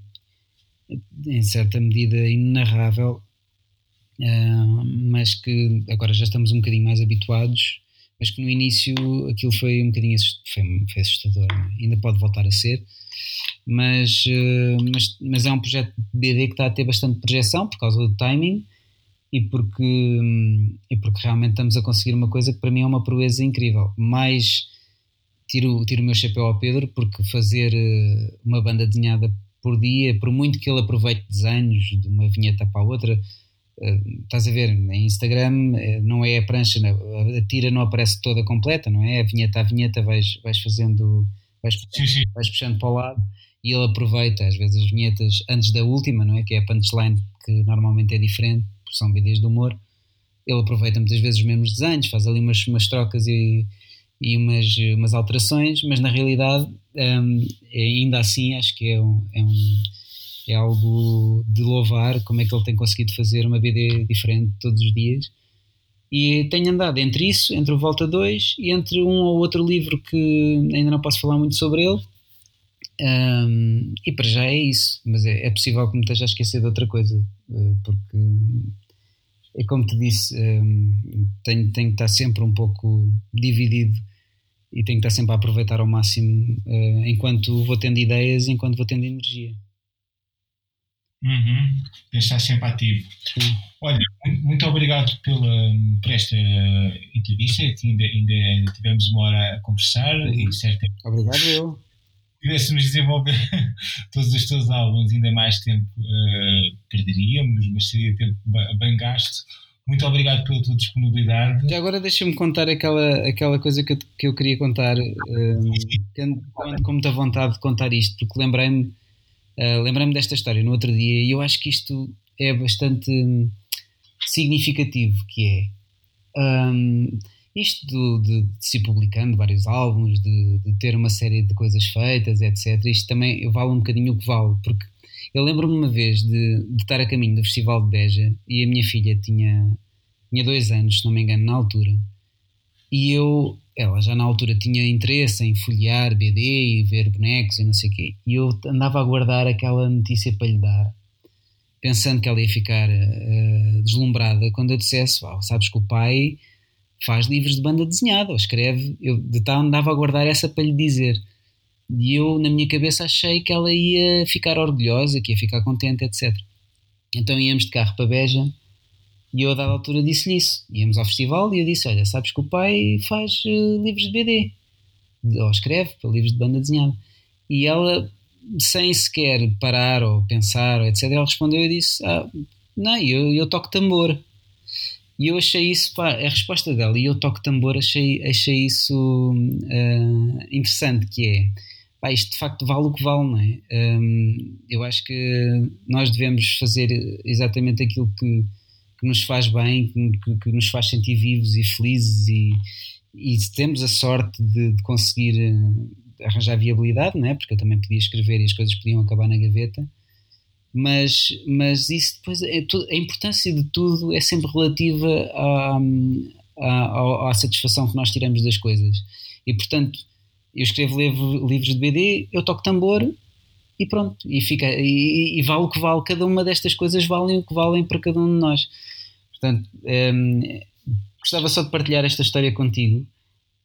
em certa medida inenarrável uh, mas que agora já estamos um bocadinho mais habituados, mas que no início aquilo foi um bocadinho foi, foi assustador, é? ainda pode voltar a ser, Mas, uh, mas, mas é um projeto de BD que está a ter bastante projeção por causa do timing e porque, e porque realmente estamos a conseguir uma coisa que para mim é uma proeza incrível. Mais tiro, tiro o meu chapéu ao Pedro porque fazer uh, uma banda desenhada por dia, por muito que ele aproveite desenhos de uma vinheta para a outra, uh, estás a ver, em Instagram uh, não é a prancha, a tira não aparece toda completa, não é? A vinheta a vinheta vais, vais fazendo, vais, sim, sim. vais puxando para o lado e ele aproveita às vezes as vinhetas antes da última, não é? Que é a punchline que normalmente é diferente, porque são vídeos de humor. Ele aproveita muitas vezes os mesmos desenhos, faz ali umas, umas trocas e, e umas, umas alterações, mas na realidade um, ainda assim acho que é, um, é, um, é algo de louvar como é que ele tem conseguido fazer uma BD diferente todos os dias. E tenho andado entre isso, entre o Volta 2 e entre um ou outro livro que ainda não posso falar muito sobre ele. Um, e para já é isso, mas é, é, possível que me esteja a esquecer de outra coisa, eh, porque é como te disse, um, tenho, tenho que estar sempre um pouco dividido e tenho que estar sempre a aproveitar ao máximo uh, enquanto vou tendo ideias, enquanto vou tendo energia. Uhum. Estar sempre ativo. Sim. Olha, muito obrigado pela, por esta entrevista, que ainda, ainda tivemos uma hora a conversar uhum. e certamente. Obrigado eu. Pudéssemos desenvolver todos os teus álbuns, ainda mais tempo uh, perderíamos, mas seria tempo bem gasto muito obrigado pela tua disponibilidade. Já agora deixa-me contar aquela, aquela coisa que eu, que eu queria contar, um, com muita vontade de contar isto, porque lembrei-me uh, lembrei desta história no outro dia e eu acho que isto é bastante significativo, que é um, isto de, de, se publicando vários álbuns, de, de, ter uma série de coisas feitas, etc. Isto também vale um bocadinho o que vale, porque eu lembro-me uma vez de, de estar a caminho do Festival de Beja e a minha filha tinha, tinha dois anos, se não me engano, na altura. E eu, ela já na altura tinha interesse em folhear BD e ver bonecos e não sei o quê. E eu andava a guardar aquela notícia para lhe dar, pensando que ela ia ficar uh, deslumbrada quando eu dissesse: oh, Sabes que o pai faz livros de banda desenhada, ou escreve. Eu de tal andava a guardar essa para lhe dizer. E eu, na minha cabeça, achei que ela ia ficar orgulhosa, que ia ficar contente, etc. Então íamos de carro para Beja e eu, a dada altura, disse-lhe isso. Íamos ao festival e eu disse: Olha, sabes que o pai faz uh, livros de BD, ou escreve para livros de banda desenhada. E ela, sem sequer parar ou pensar, ou etc., ela respondeu e disse: ah, Não, eu, eu toco tambor. E eu achei isso, pá, a resposta dela, e eu toco tambor, achei, achei isso uh, interessante, que é pá, isto de facto vale o que vale, não é? Um, eu acho que nós devemos fazer exatamente aquilo que, que nos faz bem, que, que, nos faz sentir vivos e felizes e, e temos a sorte de, de, conseguir eh, arranjar viabilidade, não é? Porque eu também podia escrever e as coisas podiam acabar na gaveta. Mas, mas isso depois é tudo, a importância de tudo é sempre relativa à, à, à satisfação que nós tiramos das coisas. E portanto, eu escrevo livro, livros de BD, eu toco tambor e pronto, e, fica, e, e, vale o que vale, cada uma destas coisas valem o que valem para cada um de nós. Portanto, um, gostava só de partilhar esta história contigo,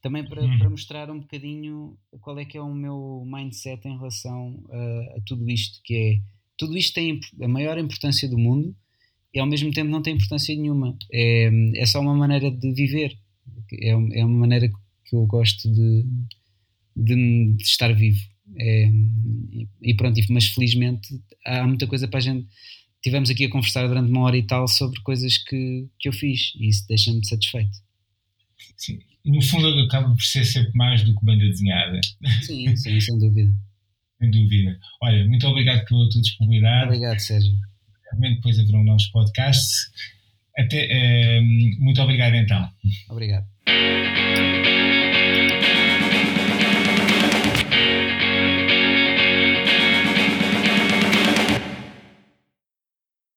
também para, uhum. para, mostrar um bocadinho qual é que é o meu mindset em relação a, a tudo isto, que é, tudo isto tem a maior importância do mundo e ao mesmo tempo não tem importância nenhuma. É, é só uma maneira de viver, é, é uma maneira que eu gosto de, de, de estar vivo. É, e pronto, mas felizmente há muita coisa para a gente. Tivemos aqui a conversar durante uma hora e tal sobre coisas que, que eu fiz e isso deixa-me satisfeito. Sim, no fundo acaba por ser sempre mais do que banda desenhada. Sim, sim, sem dúvida. sem dúvida. Olha, muito obrigado pela tua disponibilidade. Obrigado, Sérgio. Depois haverão novos podcasts. Até, eh, muito obrigado então. Obrigado.